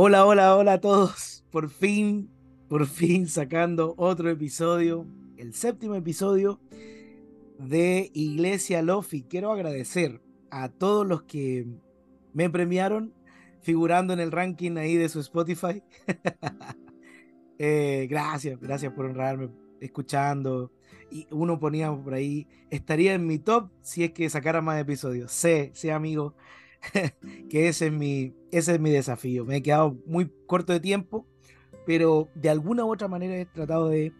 Hola, hola, hola a todos. Por fin, por fin sacando otro episodio, el séptimo episodio de Iglesia Lofi. Quiero agradecer a todos los que me premiaron figurando en el ranking ahí de su Spotify. Eh, gracias, gracias por honrarme escuchando. Y uno ponía por ahí, estaría en mi top si es que sacara más episodios. Sé, sé amigo, que ese es, mi, ese es mi desafío. Me he quedado muy corto de tiempo, pero de alguna u otra manera he tratado de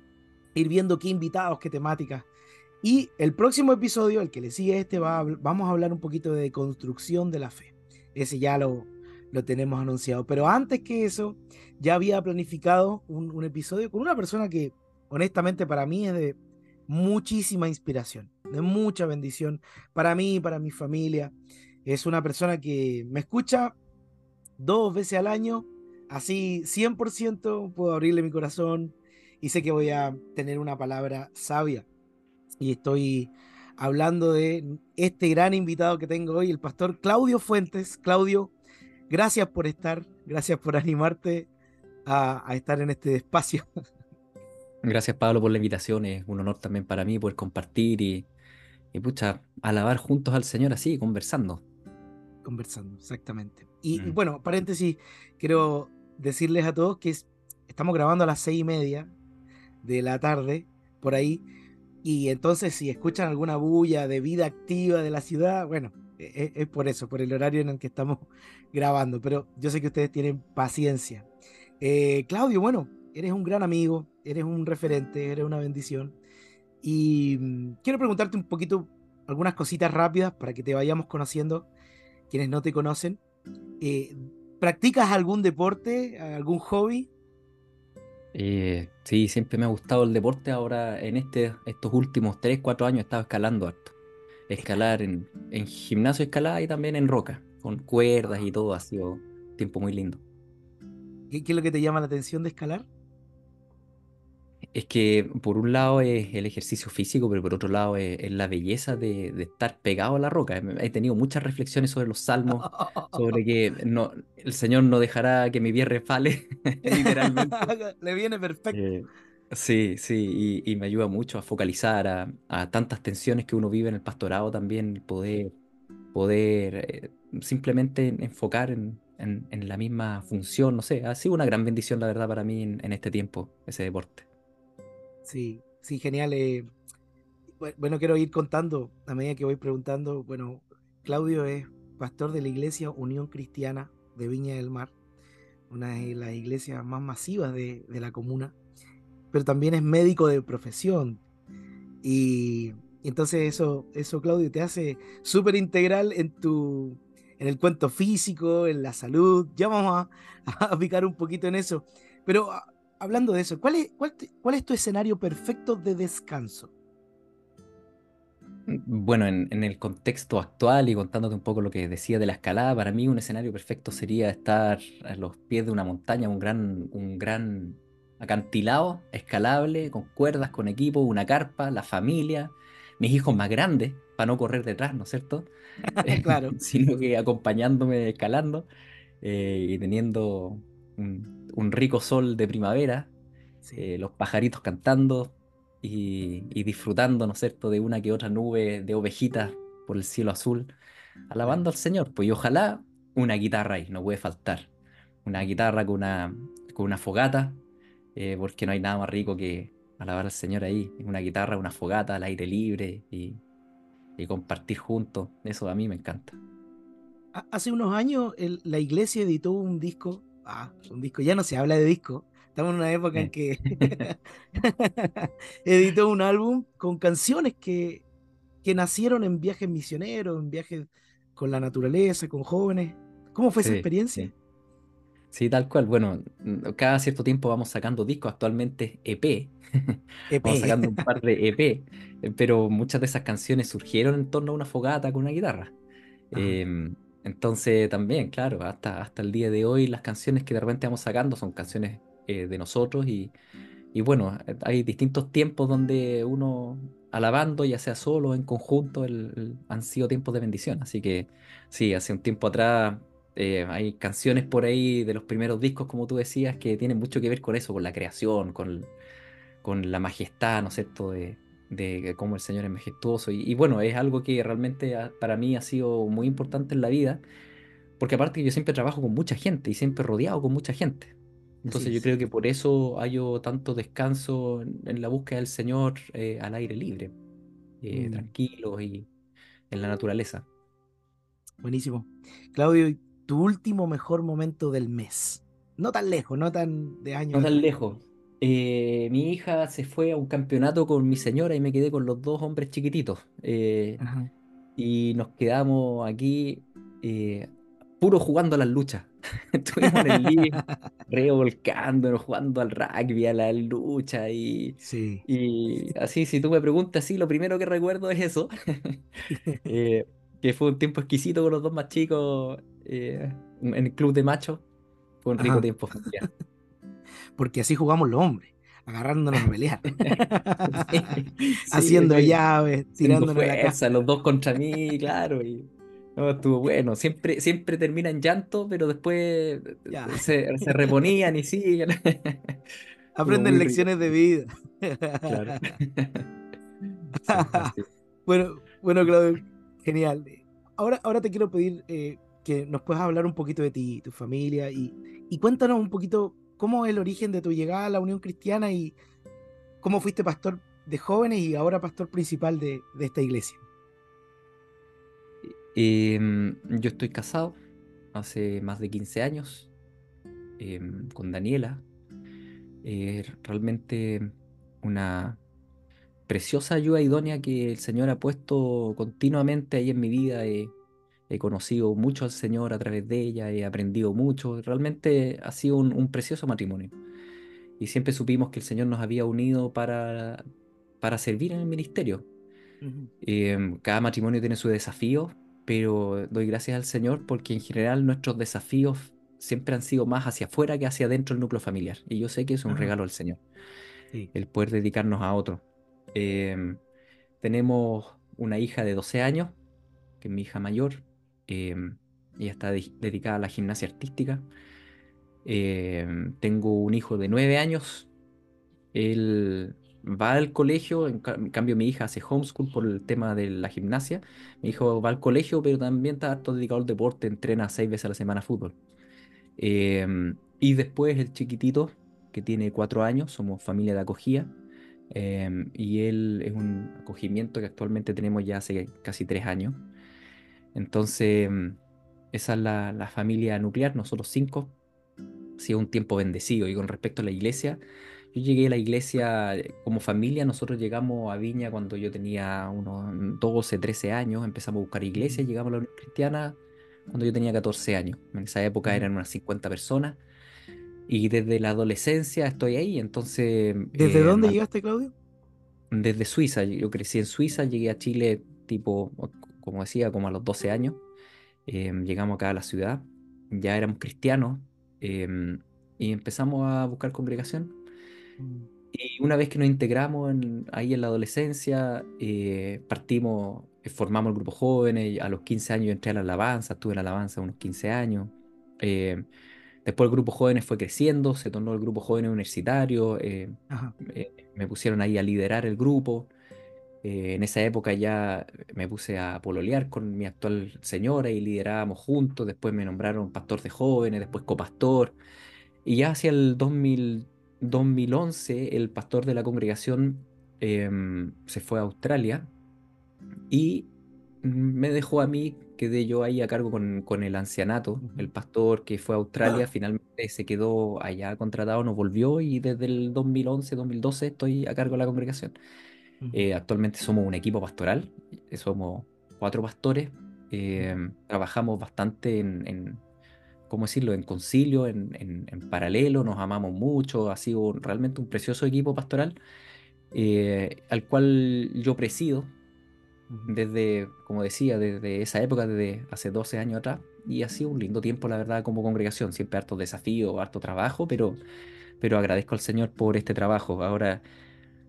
ir viendo qué invitados, qué temáticas. Y el próximo episodio, el que le sigue este, va vamos a hablar un poquito de construcción de la fe. Ese ya lo, lo tenemos anunciado. Pero antes que eso, ya había planificado un, un episodio con una persona que honestamente para mí es de muchísima inspiración, de mucha bendición para mí y para mi familia. Es una persona que me escucha dos veces al año, así 100% puedo abrirle mi corazón y sé que voy a tener una palabra sabia. Y estoy hablando de este gran invitado que tengo hoy, el pastor Claudio Fuentes. Claudio, gracias por estar, gracias por animarte a, estar en este espacio. Gracias Pablo por la invitación, es un honor también para mí poder compartir y, y pucha, alabar juntos al Señor así, conversando conversando, exactamente. Y, mm. bueno, paréntesis, quiero decirles a todos que estamos grabando a las seis y media de la tarde, por ahí, y entonces si escuchan alguna bulla de vida activa de la ciudad, bueno, e, e, es, por eso, por el horario en el que estamos grabando, pero yo sé que ustedes tienen paciencia. Eh, Claudio, bueno, eres un gran amigo, eres un referente, eres una bendición. Y mm, quiero preguntarte un poquito algunas cositas rápidas para que te vayamos conociendo quienes no te conocen. Eh, ¿Practicas algún deporte, algún hobby? Eh, sí, siempre me ha gustado el deporte. Ahora, en este, estos últimos 3, 4 años, he estado escalando harto. Escalar en, en gimnasio, escalada y también en roca, con cuerdas y todo. Ha sido tiempo muy lindo. ¿Qué, ¿Qué, es lo que te llama la atención de escalar? Es que por un lado es el ejercicio físico, pero por otro lado es, la belleza de, estar pegado a la roca. He tenido muchas reflexiones sobre los salmos, sobre que no, el Señor no dejará que mi pie refale, literalmente. Le viene perfecto. Eh, sí, sí, y, me ayuda mucho a focalizar a, tantas tensiones que uno vive en el pastorado también, poder, poder eh, simplemente enfocar en, la misma función, no sé, ha sido una gran bendición la verdad para mí en este tiempo, ese deporte. Sí, sí, genial. Eh, bueno, quiero ir contando a medida que voy preguntando. Bueno, Claudio es pastor de la iglesia Unión Cristiana de Viña del Mar, una de las iglesias más masivas de, la comuna, pero también es médico de profesión. Y, entonces eso, eso, Claudio, te hace súper integral en tu, en el cuento físico, en la salud. Ya vamos a, a picar un poquito en eso. Pero hablando de eso, ¿cuál es, cuál, es tu escenario perfecto de descanso? Bueno, en, el contexto actual y contándote un poco lo que decía de la escalada, para mí un escenario perfecto sería estar a los pies de una montaña, un gran, un gran acantilado, escalable, con cuerdas, con equipo, una carpa, la familia, mis hijos más grandes, para no correr detrás, ¿no es cierto? claro. Sino que acompañándome escalando eh, y teniendo un, rico sol de primavera, eh, los pajaritos cantando y, disfrutando, ¿no es cierto?, de una que otra nube de ovejitas por el cielo azul, alabando al Señor. Pues y ojalá una guitarra ahí, no puede faltar. Una guitarra con una, con una fogata, eh, porque no hay nada más rico que alabar al Señor ahí. Una guitarra, una fogata al aire libre y, y compartir juntos. Eso a mí me encanta. Hace unos años la iglesia editó un disco ah, un disco, ya no se habla de disco. Estamos en una época en que editó un álbum con canciones que, que nacieron en viajes misioneros, en viajes con la naturaleza, con jóvenes. ¿Cómo fue esa experiencia? Sí. tal cual. Bueno, cada cierto tiempo vamos sacando discos, actualmente EP. EP. vamos sacando un par de EP, pero muchas de esas canciones surgieron en torno a una fogata con una guitarra. Entonces también, claro, hasta, hasta el día de hoy las canciones que de repente vamos sacando son canciones eh, de nosotros y, bueno, hay distintos tiempos donde uno alabando, ya sea solo o en conjunto, han sido tiempos de bendición. Así que sí, hace un tiempo atrás eh, hay canciones por ahí de los primeros discos, como tú decías, que tienen mucho que ver con eso, con la creación, con, con la majestad, ¿no es cierto?, de cómo el Señor es majestuoso. Y, y bueno, es algo que realmente ha- para mí ha sido muy importante en la vida, porque aparte yo siempre trabajo con mucha gente y siempre rodeado con mucha gente. Entonces yo creo que por eso hallo tanto descanso en, en la búsqueda del Señor eh, al aire libre, eh, Mm, tranquilo y en la naturaleza. buenísimo. Claudio, ¿y tu último mejor momento del mes? No tan lejos, no tan de años No tan lejos. Eh, mi hija se fue a un campeonato con mi señora y me quedé con los dos hombres chiquititos. Eh, y nos quedamos aquí eh, puro jugando a las luchas. Estuvimos en el living revolcándonos, jugando al rugby, a la lucha y, Sí. y así, si tú me preguntas, sí, lo primero que recuerdo es eso, que fue un tiempo exquisito con los dos más chicos en el club de machos. Fue un rico Ajá. tiempo familiar. Porque así jugamos los hombres, agarrándonos a pelear, Sí, haciendo llaves, tirándonos la casa. fuerza, los dos contra mí, claro, y no, estuvo bueno. Siempre, siempre termina en llanto, pero después Ya, se, se reponían y siguen. Aprenden lecciones de vida. claro. Bueno, bueno, Claudio, genial. Ahora, ahora te quiero pedir eh, que nos puedas hablar un poquito de ti, tu familia, y, y cuéntanos un poquito cómo es el origen de tu llegada a la Unión Cristiana y cómo fuiste pastor de jóvenes y ahora pastor principal de, esta iglesia. Em, yo estoy casado hace más de 15 años em, con Daniela. Eh, realmente una preciosa ayuda idónea que el Señor ha puesto continuamente ahí en mi vida. He, he conocido mucho al Señor a través de ella, he aprendido mucho. Realmente ha sido un, un precioso matrimonio. Y siempre supimos que el Señor nos había unido para, para servir en el ministerio. Ujú, Em, cada matrimonio tiene su desafío, pero doy gracias al Señor porque en general nuestros desafíos siempre han sido más hacia afuera que hacia adentro del núcleo familiar. Y yo sé que es un Ajá, regalo del Señor, sí. el poder dedicarnos a otro. Em, tenemos una hija de 12 años, que es mi hija mayor. Em, ella está de- dedicada a la gimnasia artística. Em, tengo un hijo de 9 años. Él va al colegio, en, ca- en cambio mi hija hace homeschool por el tema de la gimnasia. Mi hijo va al colegio, pero también está harto dedicado al deporte, entrena seis veces a la semana fútbol. Em, y después el chiquitito, que tiene cuatro años, somos familia de acogida. em, y él es un acogimiento que actualmente tenemos ya hace casi tres años. Entonces, em, esa es la, la familia nuclear, nosotros cinco. Ha sido un tiempo bendecido. Y con respecto a la iglesia, yo llegué a la iglesia eh, como familia. Nosotros llegamos a Viña cuando yo tenía unos 12, 13 años. Empezamos a buscar iglesia. Llegamos a la Unión Cristiana cuando yo tenía 14 años. En esa época eran unas 50 personas. Y desde la adolescencia estoy ahí. Entonces, ¿Desde eh, dónde llegaste, Claudio? desde Suiza, yo crecí en Suiza, llegué a Chile tipo, como decía, como a los 12 años. Em, llegamos acá a la ciudad. Ya éramos cristianos. em, y empezamos a buscar congregación. Mm, Y una vez que nos integramos en- ahí en la adolescencia, eh, partimos, eh, formamos el grupo jóvenes, a los 15 años entré a la alabanza, estuve en la alabanza unos 15 años. Eh, después el grupo jóvenes fue creciendo, se tornó el grupo jóvenes universitario, eh, me pusieron ahí a liderar el grupo. Eh, en esa época ya me puse a pololear con mi actual señora y liderábamos juntos, después me nombraron pastor de jóvenes, después copastor. Y ya hacia el 2000 2011, el pastor de la congregación em, se fue a Australia y me dejó a mí, quedé yo ahí a cargo con, con el ancianato. El pastor que fue a Australia finalmente se quedó allá contratado, nos volvió y desde el 2011, 2012 estoy a cargo de la congregación. Eh, actualmente somos un equipo pastoral, eh, somos cuatro pastores, em, trabajamos bastante en, en, ¿cómo decirlo?, en concilio, en, en- en paralelo, nos amamos mucho, ha sido realmente un precioso equipo pastoral, eh, al cual yo presido desde, como decía, desde esa época, desde hace 12 años atrás, y ha sido un lindo tiempo, la verdad, como congregación, siempre harto desafío, harto trabajo, pero, pero agradezco al Señor por este trabajo. Ahora,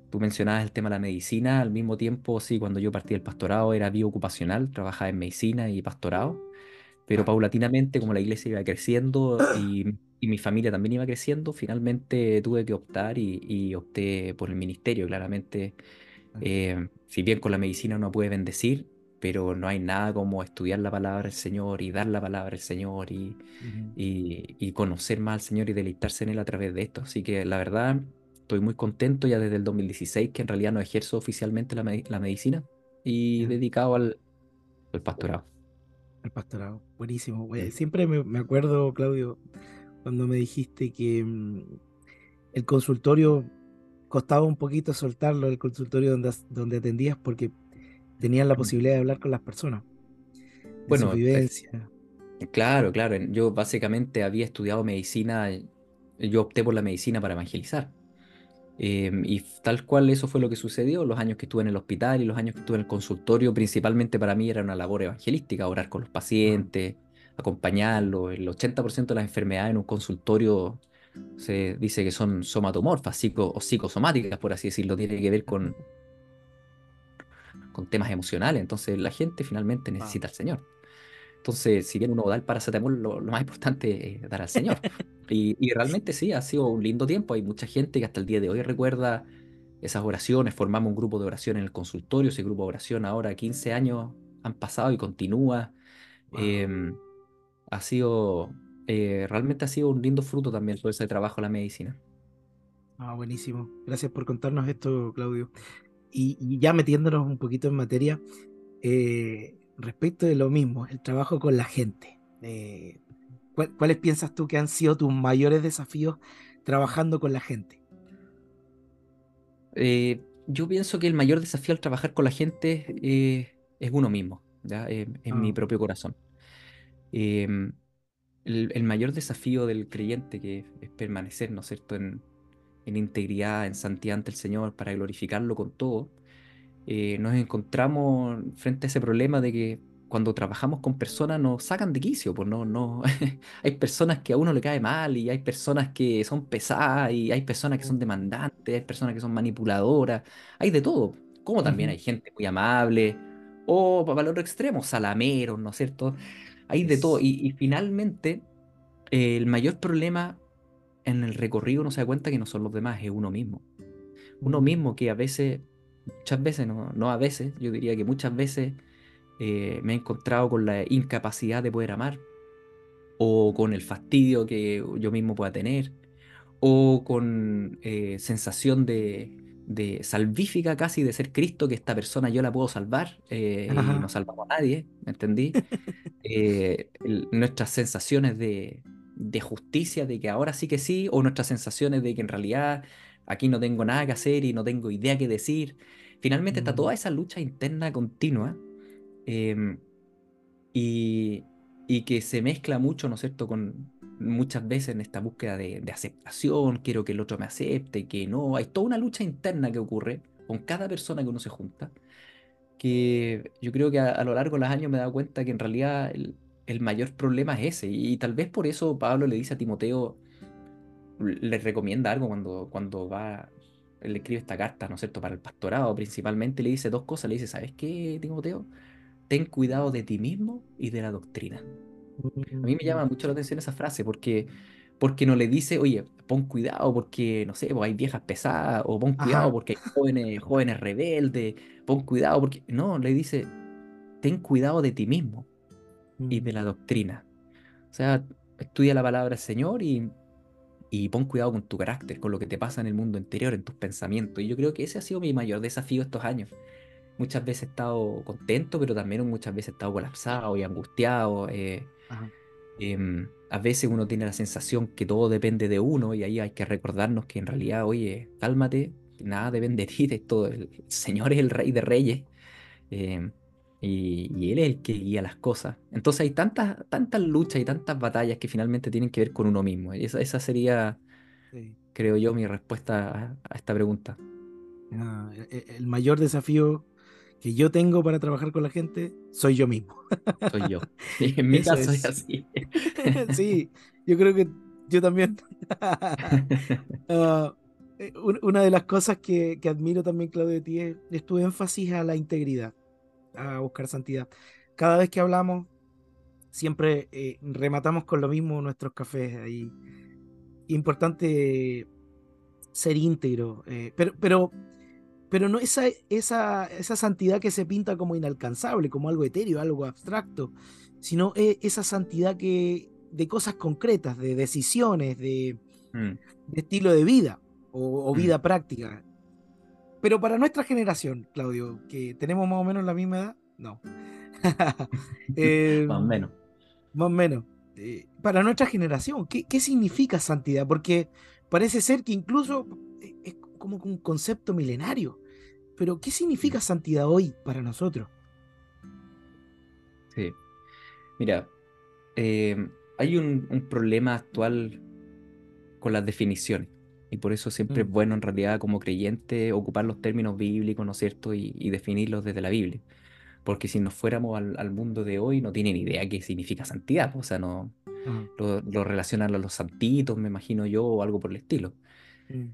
tú mencionabas el tema de la medicina, al mismo tiempo, sí, cuando yo partí del pastorado era biocupacional, trabajaba en medicina y pastorado Pero paulatinamente, como la iglesia iba creciendo y, y mi familia también iba creciendo, finalmente tuve que optar y, y opté por el ministerio. Claramente, eh, si bien con la medicina uno puede bendecir, pero no hay nada como estudiar la palabra del Señor y dar la palabra del Señor y, y, y conocer más al Señor y deleitarse en Él a través de esto. Así que la verdad, estoy muy contento ya desde el 2016 que en realidad no ejerzo oficialmente la, la medicina y dedicado al, al pastorado. Al pastorado, buenísimo. Siempre me, me, acuerdo, Claudio, cuando me dijiste que mm, el consultorio costaba un poquito soltarlo, el consultorio donde, donde atendías, porque tenían la posibilidad de hablar con las personas. Bueno, vivencia. Claro, claro. Yo básicamente había estudiado medicina, yo opté por la medicina para evangelizar. Em, y tal cual eso fue lo que sucedió, los años que estuve en el hospital y los años que estuve en el consultorio, principalmente para mí era una labor evangelística, orar con los pacientes, acompañarlos. El 80% de las enfermedades en un consultorio se dice que son somatomorfas psico, o psicosomáticas, por así decirlo, tiene que ver con, con temas emocionales. Entonces la gente finalmente necesita al Señor. Entonces, si bien uno da el paracetamol, lo, lo más importante es dar al Señor. y, y, realmente sí, ha sido un lindo tiempo. Hay mucha gente que hasta el día de hoy recuerda esas oraciones. Formamos un grupo de oración en el consultorio. Ese grupo de oración ahora 15 años han pasado y continúa. Wow. Eh, ha sido, eh, realmente ha sido un lindo fruto también todo ese trabajo en la medicina. Ah, buenísimo. Gracias por contarnos esto, Claudio. Y, y ya metiéndonos un poquito en materia, eh, respecto de lo mismo, el trabajo con la gente. Eh, ¿Cuáles piensas tú que han sido tus mayores desafíos trabajando con la gente? Eh, yo pienso que el mayor desafío al trabajar con la gente eh, es uno mismo, en ah. mi propio corazón. el, el, mayor desafío del creyente que es permanecer, ¿no es cierto?, en, en integridad, en santidad ante el Señor, para glorificarlo con todo, eh, nos encontramos frente a ese problema de que cuando trabajamos con personas nos sacan de quicio, pues no, no, hay personas que a uno le cae mal y hay personas que son pesadas y hay personas que son demandantes, hay personas que son manipuladoras, hay de todo, como también hay gente muy amable o para el otro extremo, salameros, ¿no es cierto? Hay de todo y, y finalmente eh, el mayor problema en el recorrido uno se da cuenta que no son los demás, es uno mismo. Uno mismo que a veces muchas veces, no, no a veces, yo diría que muchas veces eh, me he encontrado con la incapacidad de poder amar, o con el fastidio que yo mismo pueda tener, o con eh, sensación de, de, salvífica casi de ser Cristo, que esta persona yo la puedo salvar eh, y no salvamos a nadie, ¿me entendí? El, nuestras sensaciones de, de justicia, de que ahora sí que sí, o nuestras sensaciones de que en realidad aquí no tengo nada que hacer y no tengo idea qué decir. Finalmente está toda esa lucha interna continua eh, y, y, que se mezcla mucho, ¿no es cierto?, con muchas veces en esta búsqueda de, de, aceptación, quiero que el otro me acepte, que no, hay toda una lucha interna que ocurre con cada persona que uno se junta, que yo creo que a, a lo largo de los años me he dado cuenta que en realidad el, el mayor problema es ese, y, y tal vez por eso Pablo le dice a Timoteo, le recomienda algo cuando, cuando va, le escribe esta carta, ¿no es cierto?, para el pastorado principalmente, le dice dos cosas, le dice, ¿sabes qué, Timoteo? Ten cuidado de ti mismo y de la doctrina. A mí me llama mucho la atención esa frase porque, porque no le dice, oye, pon cuidado porque, no sé, pues hay viejas pesadas, o pon cuidado Ajá. porque hay jóvenes, jóvenes rebeldes, pon cuidado porque... No, le dice, ten cuidado de ti mismo y de la doctrina. O sea, estudia la palabra del Señor y y pon cuidado con tu carácter, con lo que te pasa en el mundo interior, en tus pensamientos. Y yo creo que ese ha sido mi mayor desafío estos años. Muchas veces he estado contento, pero también muchas veces he estado colapsado y angustiado. Eh, eh, a veces uno tiene la sensación que todo depende de uno y ahí hay que recordarnos que en realidad, oye, cálmate, nada depende de ti, de todo. El Señor es el Rey de Reyes. Eh, y, y, él es el que guía las cosas. Entonces hay tantas, tantas luchas y tantas batallas que finalmente tienen que ver con uno mismo. Y esa, esa sería, sí. creo yo, mi respuesta a, a esta pregunta. Ah, el mayor desafío que yo tengo para trabajar con la gente soy yo mismo. Soy yo. Sí, en mi Eso caso es, es así. sí, yo creo que yo también. uh, una de las cosas que, que, admiro también, Claudio, de ti es, es tu énfasis a la integridad a buscar santidad. Cada vez que hablamos, siempre eh, rematamos con lo mismo nuestros cafés ahí. Importante ser íntegro, eh, pero, pero, pero no esa, esa, esa santidad que se pinta como inalcanzable, como algo etéreo, algo abstracto, sino eh, esa santidad que de cosas concretas, de decisiones, de, mm. estilo de vida o, mm. vida práctica. Pero para nuestra generación, Claudio, que tenemos más o menos la misma edad, no. Eh, más o menos. Más o menos. Eh, para nuestra generación, ¿qué, ¿qué, significa santidad? Porque parece ser que incluso es como un concepto milenario. Pero ¿qué significa mm. santidad hoy para nosotros? Sí. Mira, hay un, un, problema actual con las definiciones. Y por eso siempre es bueno en realidad como creyente ocupar los términos bíblicos, ¿no es cierto? Y, y definirlos desde la Biblia porque si nos fuéramos al, mundo de hoy no tienen idea qué significa santidad, o sea, no lo, relacionan a los santitos, me imagino yo, o algo por el estilo. Mm.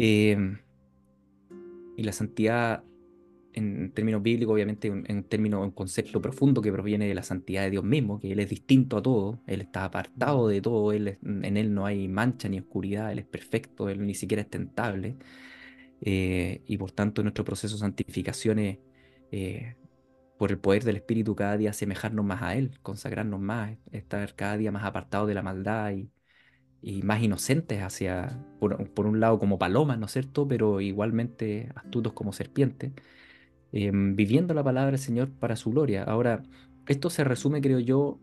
Em, y la santidad, en términos bíblicos, obviamente, en, en términos, un concepto profundo que proviene de la santidad de Dios mismo, que Él es distinto a todo, Él está apartado de todo, él en Él no hay mancha ni oscuridad, Él es perfecto, Él ni siquiera es tentable. Eh, y por tanto, nuestro proceso de santificación es, eh, por el poder del Espíritu cada día asemejarnos más a Él, consagrarnos más, estar cada día más apartados de la maldad y, más inocentes hacia, por, un lado como palomas, ¿no es cierto? Pero igualmente astutos como serpientes, em, viviendo la palabra del Señor para su gloria. Ahora, esto se resume, creo yo,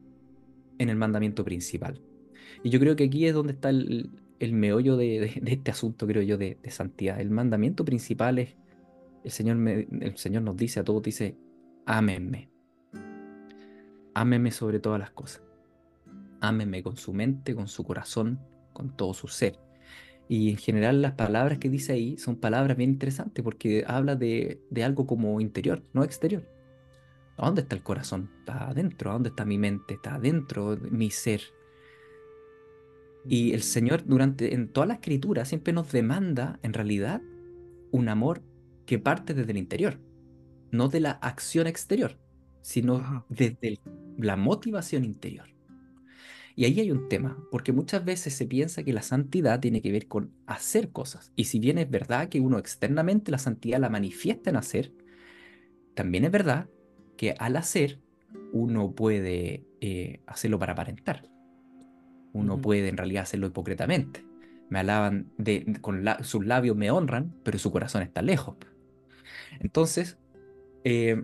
en el mandamiento principal. Y yo creo que aquí es donde está el, meollo de, este asunto, creo yo, de, santidad. El mandamiento principal es, el Señor, el Señor nos dice a todos, dice, ámenme. Ámenme sobre todas las cosas. Ámenme con su mente, con su corazón, con todo su ser. Y en general las palabras que dice ahí son palabras bien interesantes porque habla de, algo como interior, no exterior. ¿A dónde está el corazón? Está adentro. ¿A dónde está mi mente? Está adentro de mi ser. Y el Señor durante en toda la escritura siempre nos demanda en realidad un amor que parte desde el interior no de la acción exterior, sino desde la motivación interior. Y ahí hay un tema, porque muchas veces se piensa que la santidad tiene que ver con hacer cosas. Y si bien es verdad que uno externamente la santidad la manifiesta en hacer, también es verdad que al hacer uno puede eh, hacerlo para aparentar. Uno puede en realidad hacerlo hipócritamente. Me alaban, de, con sus labios me honran, pero su corazón está lejos. Entonces, eh,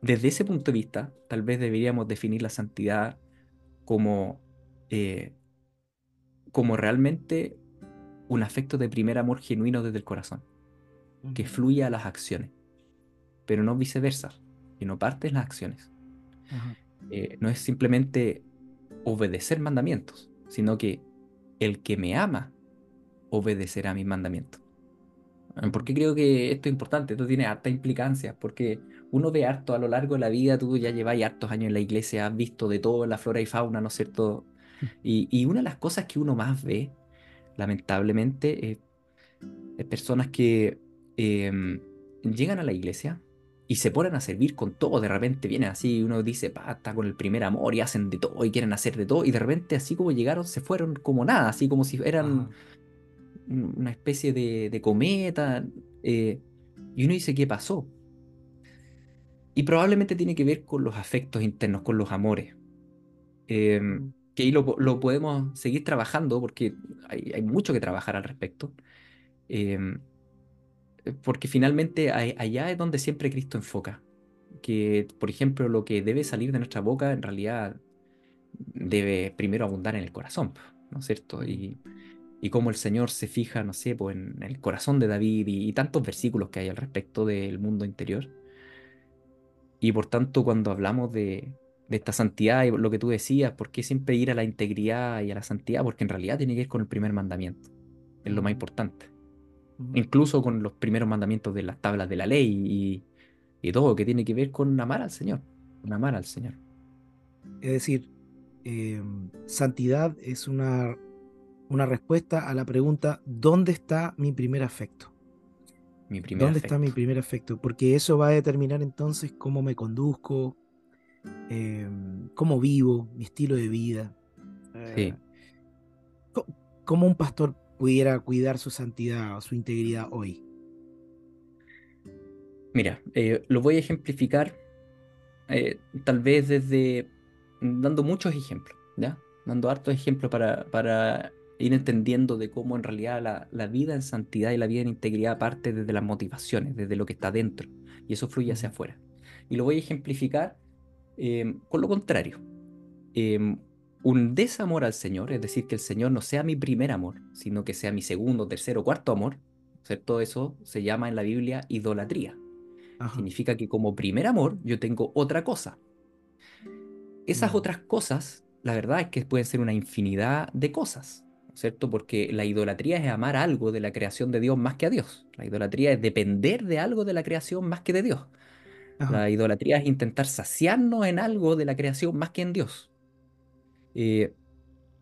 desde ese punto de vista, tal vez deberíamos definir la santidad como, eh, como realmente un afecto de primer amor genuino desde el corazón, que fluye a las acciones, pero no viceversa, que no parte en las acciones. Eh, no es simplemente obedecer mandamientos, sino que el que me ama obedecerá mis mandamientos. Porque creo que esto es importante, esto tiene harta implicancia, porque uno ve harto a lo largo de la vida, tú ya lleváis hartos años en la iglesia, has visto de todo la flora y fauna, ¿no es cierto? Mm. Y, una de las cosas que uno más ve, lamentablemente, es personas que em, llegan a la iglesia y se ponen a servir con todo, de repente vienen así, uno dice, pa, está con el primer amor y hacen de todo y quieren hacer de todo, y de repente así como llegaron, se fueron como nada, así como si eran una especie de, cometa, eh, y uno dice, ¿qué pasó? Y probablemente tiene que ver con los afectos internos, con los amores. Em, mm. que ahí lo, podemos seguir trabajando porque hay, mucho que trabajar al respecto. Em, porque finalmente allá es donde siempre Cristo enfoca. Que, por ejemplo, lo que debe salir de nuestra boca en realidad debe primero abundar en el corazón, ¿no es cierto? Y, y cómo el Señor se fija, no sé, pues, en el corazón de David y, tantos versículos que hay al respecto del mundo interior. Y por tanto, cuando hablamos de, esta santidad y lo que tú decías, ¿por qué siempre ir a la integridad y a la santidad? Porque en realidad tiene que ir con el primer mandamiento, es lo más importante. Incluso con los primeros mandamientos de las tablas de la ley y, todo, que tiene que ver con amar al Señor, con amar al Señor. Es decir, em, santidad es una una respuesta a la pregunta, ¿dónde está mi primer afecto? Mi primer ¿Dónde está mi primer afecto? Porque eso va a determinar entonces cómo me conduzco, em, cómo vivo, mi estilo de vida. Eh, ¿Cómo un pastor pudiera cuidar su santidad o su integridad hoy? Mira, eh, lo voy a ejemplificar eh, tal vez desde dando muchos ejemplos, ¿ya? Dando hartos ejemplos para, para ir entendiendo de cómo en realidad la, vida en santidad y la vida en integridad parte desde las motivaciones, desde lo que está dentro, y eso fluye hacia afuera. Y lo voy a ejemplificar eh, con lo contrario. Em, un desamor al Señor, es decir, que el Señor no sea mi primer amor, sino que sea mi segundo, tercero, cuarto amor, ¿cierto? Eso se llama en la Biblia idolatría. Significa que como primer amor yo tengo otra cosa. Esas otras cosas, la verdad es que pueden ser una infinidad de cosas, ¿cierto? Porque la idolatría es amar algo de la creación de Dios más que a Dios. La idolatría es depender de algo de la creación más que de Dios. La idolatría es intentar saciarnos en algo de la creación más que en Dios. Eh,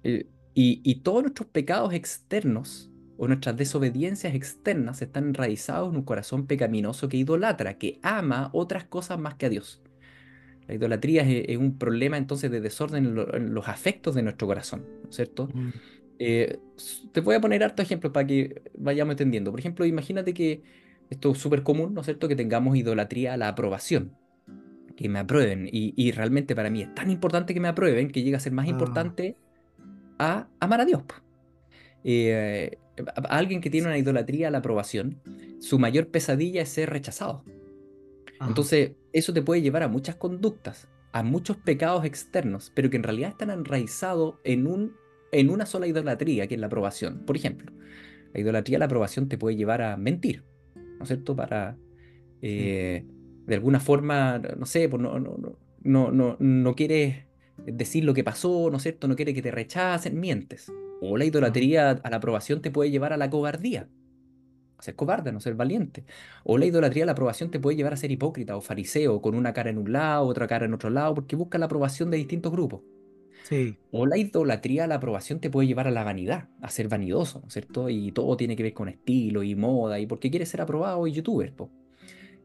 eh, y, todos nuestros pecados externos o nuestras desobediencias externas están enraizados en un corazón pecaminoso que idolatra, que ama otras cosas más que a Dios. La idolatría es, un problema entonces de desorden en, los afectos de nuestro corazón, ¿no es cierto? Mm. Eh, te voy a poner hartos ejemplos para que vayamos entendiendo. Por ejemplo, imagínate que esto es súper común, ¿no es cierto?, que tengamos idolatría a la aprobación que me aprueben. Y, realmente para mí es tan importante que me aprueben que llega a ser más ah. importante a amar a Dios. Eh, a alguien que tiene una idolatría a la aprobación, su mayor pesadilla es ser rechazado. Entonces, eso te puede llevar a muchas conductas, a muchos pecados externos, pero que en realidad están enraizados en, un, en una sola idolatría, que es la aprobación. Por ejemplo, la idolatría la aprobación te puede llevar a mentir, ¿no es cierto? Para eh, de alguna forma, no sé, pues no, no, no, no, no quieres decir lo que pasó, ¿no es cierto? No quieres que te rechacen, mientes. O la idolatría a la aprobación te puede llevar a la cobardía, a ser cobarde, no ser valiente. O la idolatría a la aprobación te puede llevar a ser hipócrita o fariseo, con una cara en un lado, otra cara en otro lado, porque busca la aprobación de distintos grupos. Sí. O la idolatría a la aprobación te puede llevar a la vanidad, a ser vanidoso, ¿no es cierto? Y todo tiene que ver con estilo y moda, y porque quieres ser aprobado y youtuber, po.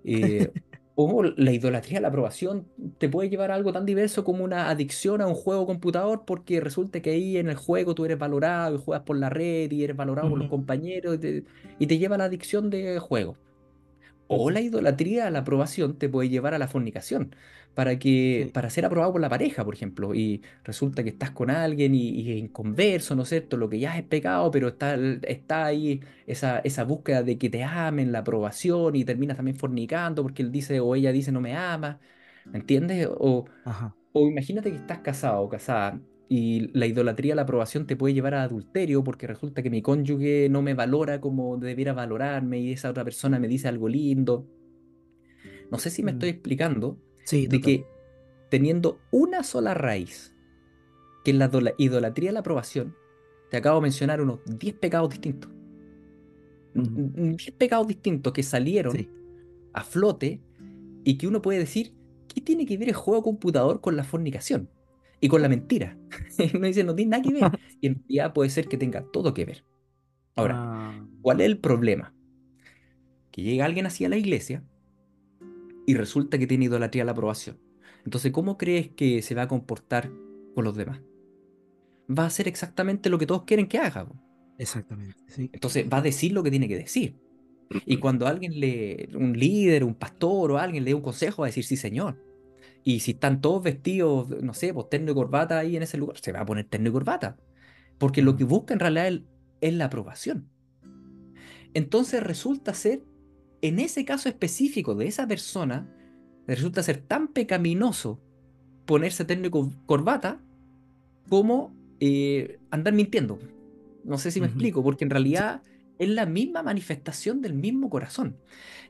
Eh, o la idolatría, la aprobación, te puede llevar a algo tan diverso como una adicción a un juego computador porque resulta que ahí en el juego tú eres valorado y juegas por la red y eres valorado por los compañeros y te, lleva a la adicción de juego. O la idolatría, la aprobación te puede llevar a la fornicación para, que, para ser aprobado por la pareja, por ejemplo, y resulta que estás con alguien y, y en converso, ¿no es cierto? Lo que ya es pecado, pero está, está ahí esa, esa búsqueda de que te amen, la aprobación, y terminas también fornicando porque él dice o ella dice no me ama, ¿me entiendes? O, o imagínate que estás casado o casada y la idolatría, la aprobación te puede llevar a adulterio porque resulta que mi cónyuge no me valora como debiera valorarme y esa otra persona me dice algo lindo. No sé si me estoy mm. explicando, de que teniendo una sola raíz, que es la idolatría y la aprobación, te acabo de mencionar unos 10 pecados distintos. 10 pecados distintos que salieron a flote y que uno puede decir, ¿qué tiene que ver el juego computador con la fornicación? Y con la mentira. no dice, no tiene nada que ver. Y en realidad puede ser que tenga todo que ver. Ahora, ah. ¿cuál es el problema? Que llega alguien así a la iglesia y resulta que tiene idolatría a la aprobación. Entonces, ¿cómo crees que se va a comportar con los demás? Va a hacer exactamente lo que todos quieren que haga. Exactamente, sí. Entonces, va a decir lo que tiene que decir. Y cuando alguien le, un líder, un pastor o alguien le dé un consejo, va a decir, sí, señor. Y si están todos vestidos, no sé, pues terno y corbata ahí en ese lugar, se va a poner terno y corbata. Porque lo que busca en realidad es la aprobación. Entonces resulta ser en ese caso específico de esa persona, resulta ser tan pecaminoso ponerse terno y corbata como eh, andar mintiendo. No sé si me explico, porque en realidad es la misma manifestación del mismo corazón.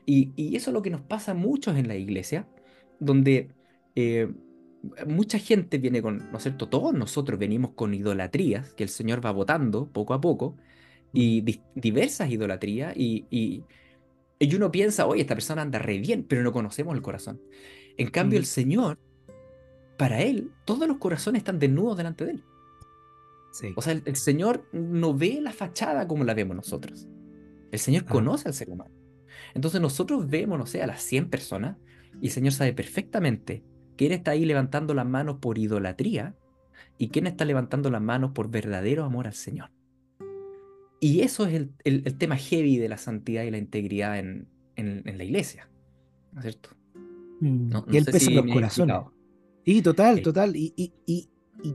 Y, eso es lo que nos pasa a muchos en la iglesia, donde eh, mucha gente viene con, ¿no es cierto? Todos nosotros venimos con idolatrías que el Señor va votando poco a poco, y diversas idolatrías, y, y uno piensa, oye, esta persona anda re bien, pero no conocemos el corazón. En cambio, el Señor, para Él, todos los corazones están desnudos delante de Él. O sea, el, Señor no ve la fachada como la vemos nosotros. El Señor conoce al ser humano. Entonces nosotros vemos, no sé, a las 100 personas y el Señor sabe perfectamente quién está ahí levantando las manos por idolatría y quién está levantando las manos por verdadero amor al Señor. Y eso es el, tema heavy de la santidad y la integridad en, la iglesia. ¿No es cierto? Mm, y el peso en los corazones. Sí, total, total. Y, y,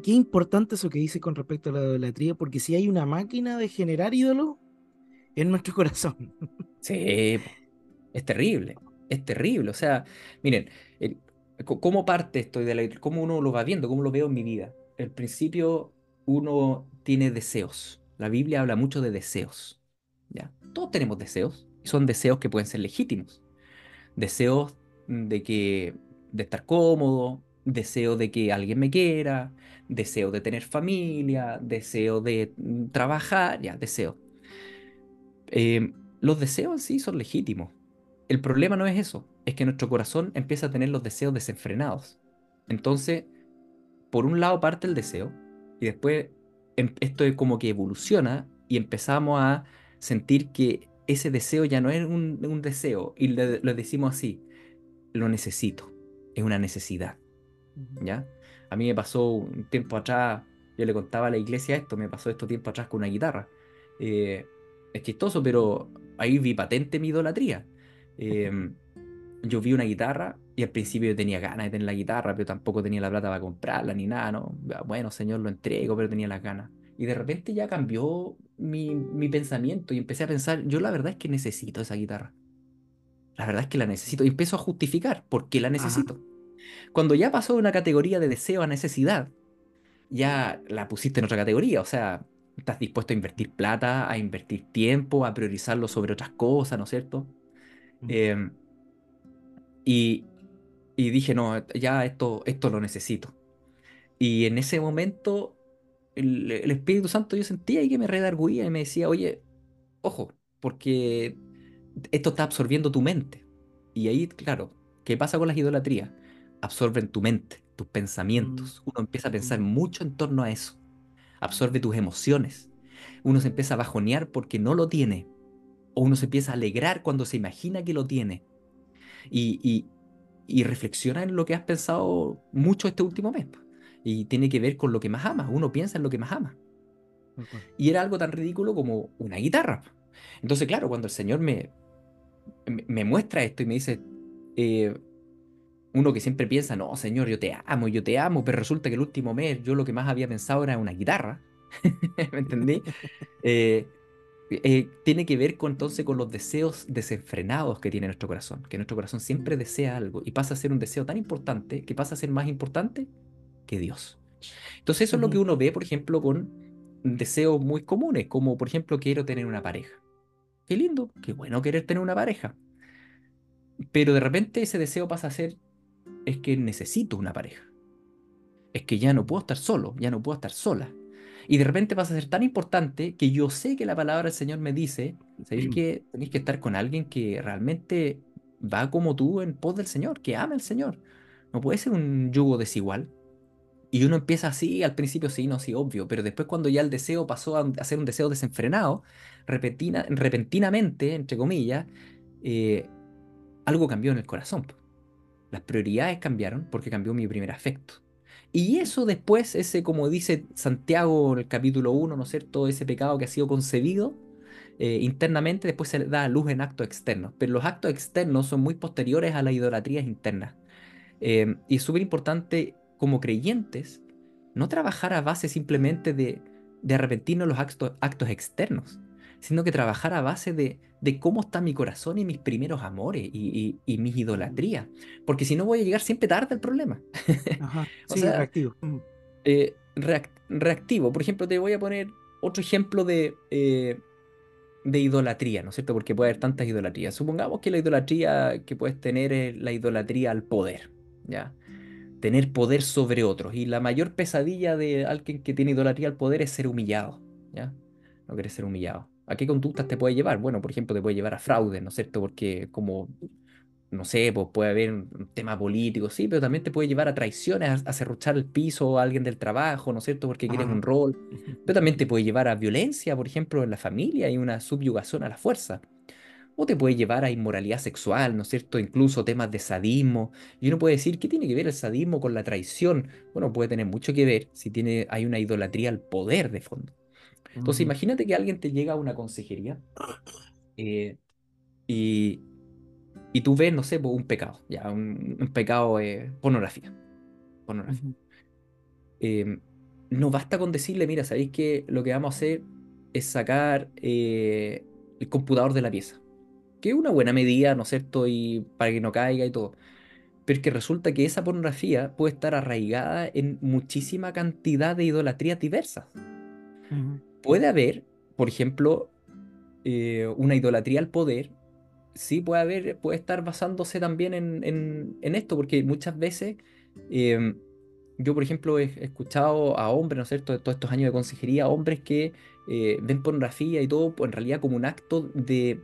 qué importante eso que dice con respecto a la idolatría, porque si hay una máquina de generar ídolos, en nuestro corazón. Sí, es terrible, es terrible. O sea, miren, ¿cómo parte esto de la ¿Cómo uno lo va viendo? ¿Cómo lo veo en mi vida? El principio, uno tiene deseos. La Biblia habla mucho de deseos. ¿ya? Todos tenemos deseos, y son deseos que pueden ser legítimos. Deseos de que de estar cómodo, deseo de que alguien me quiera, deseo de tener familia, deseo de mm, trabajar, ya, deseo. Em, los deseos en sí son legítimos. El problema no es eso, es que nuestro corazón empieza a tener los deseos desenfrenados. Entonces, por un lado parte el deseo y después em, esto es como que evoluciona y empezamos a sentir que ese deseo ya no es un, deseo y lo decimos así, lo necesito, es una necesidad. ¿Ya? A mí me pasó un tiempo atrás, yo le contaba a la iglesia esto, me pasó esto tiempo atrás con una guitarra. Eh, es chistoso, pero ahí vi patente mi idolatría. Em, yo vi una guitarra y al principio yo tenía ganas de tener la guitarra, pero tampoco tenía la plata para comprarla ni nada, ¿no? Bueno, señor, lo entrego, pero tenía las ganas. Y de repente ya cambió mi, mi pensamiento y empecé a pensar, yo la verdad es que necesito esa guitarra. La verdad es que la necesito. Y empiezo a justificar por qué la necesito. Cuando ya pasó de una categoría de deseo a necesidad, ya la pusiste en otra categoría. O sea, estás dispuesto a invertir plata, a invertir tiempo, a priorizarlo sobre otras cosas, ¿no es cierto? Em, y, dije, no, ya esto, esto lo necesito. Y en ese momento, el, Espíritu Santo yo sentía ahí que me redarguía y me decía, oye, ojo, porque esto está absorbiendo tu mente. Y ahí, claro, ¿qué pasa con las idolatrías? Absorben tu mente, tus pensamientos. Mm. Uno empieza a pensar mucho en torno a eso absorbe tus emociones. Uno se empieza a bajonear porque no lo tiene. O uno se empieza a alegrar cuando se imagina que lo tiene. Y, reflexiona en lo que has pensado mucho este último mes. Y tiene que ver con lo que más amas. Uno piensa en lo que más ama. Y era algo tan ridículo como una guitarra. Entonces, claro, cuando el Señor me, me, muestra esto y me dice, eh, uno que siempre piensa, no, señor, yo te amo, yo te amo, pero resulta que el último mes yo lo que más había pensado era una guitarra. ¿Me entendí? Eh, eh, tiene que ver con, entonces con los deseos desenfrenados que tiene nuestro corazón, que nuestro corazón siempre desea algo y pasa a ser un deseo tan importante que pasa a ser más importante que Dios. Entonces eso es lo que uno ve, por ejemplo, con deseos muy comunes, como por ejemplo quiero tener una pareja. Qué lindo, qué bueno querer tener una pareja. Pero de repente ese deseo pasa a ser es que necesito una pareja. Es que ya no puedo estar solo, ya no puedo estar sola. Y de repente pasa a ser tan importante que yo sé que la palabra del Señor me dice, ¿sabéis que tenéis que estar con alguien que realmente va como tú en pos del Señor, que ama al Señor? No puede ser un yugo desigual. Y uno empieza así, al principio sí, no, sí, obvio, pero después cuando ya el deseo pasó a, ser un deseo desenfrenado, repentina, repentinamente, entre comillas, eh, algo cambió en el corazón. Las prioridades cambiaron porque cambió mi primer afecto. Y eso después, ese, como dice Santiago en el capítulo 1, ¿no es cierto? Ese pecado que ha sido concebido eh, internamente, después se da a luz en actos externos. Pero los actos externos son muy posteriores a las idolatrías internas. Eh, y es súper importante, como creyentes, no trabajar a base simplemente de, de arrepentirnos los actos, actos externos, sino que trabajar a base de, cómo está mi corazón y mis primeros amores y, mis idolatrías. Porque si no voy a llegar siempre tarde al problema. Ajá, sí, reactivo. Mm. Eh, reactivo. Por ejemplo, te voy a poner otro ejemplo de, eh, de idolatría, ¿no es cierto? Porque puede haber tantas idolatrías. Supongamos que la idolatría que puedes tener es la idolatría al poder, ¿ya? Tener poder sobre otros. Y la mayor pesadilla de alguien que tiene idolatría al poder es ser humillado, ¿ya? No quieres ser humillado. ¿A qué conductas te puede llevar? Bueno, por ejemplo, te puede llevar a fraude, ¿no es cierto? Porque como, no sé, pues puede haber un tema político, sí, pero también te puede llevar a traiciones, a, cerruchar el piso a alguien del trabajo, ¿no es cierto? Porque quieres un rol. Pero también te puede llevar a violencia, por ejemplo, en la familia y una subyugación a la fuerza. o te puede llevar a inmoralidad sexual, ¿no es cierto? Incluso temas de sadismo. Y uno puede decir, ¿qué tiene que ver el sadismo con la traición? Bueno, puede tener mucho que ver si tiene, hay una idolatría al poder de fondo. Entonces, imagínate que alguien te llega a una consejería eh, y, y tú ves, no sé, un pecado, ya, un, pecado es pornografía. pornografía. Em, no basta con decirle, mira, ¿sabéis que lo que vamos a hacer es sacar eh, el computador de la pieza? que es una buena medida, ¿no es cierto? Y para que no caiga y todo. Pero es que resulta que esa pornografía puede estar arraigada en muchísima cantidad de idolatrías diversas. Puede haber, por ejemplo, eh, una idolatría al poder. Sí, puede haber, puede estar basándose también en, esto, porque muchas veces em, yo, por ejemplo, he escuchado a hombres, ¿no es cierto?, de todos estos años de consejería, hombres que eh, ven pornografía y todo, en realidad como un acto de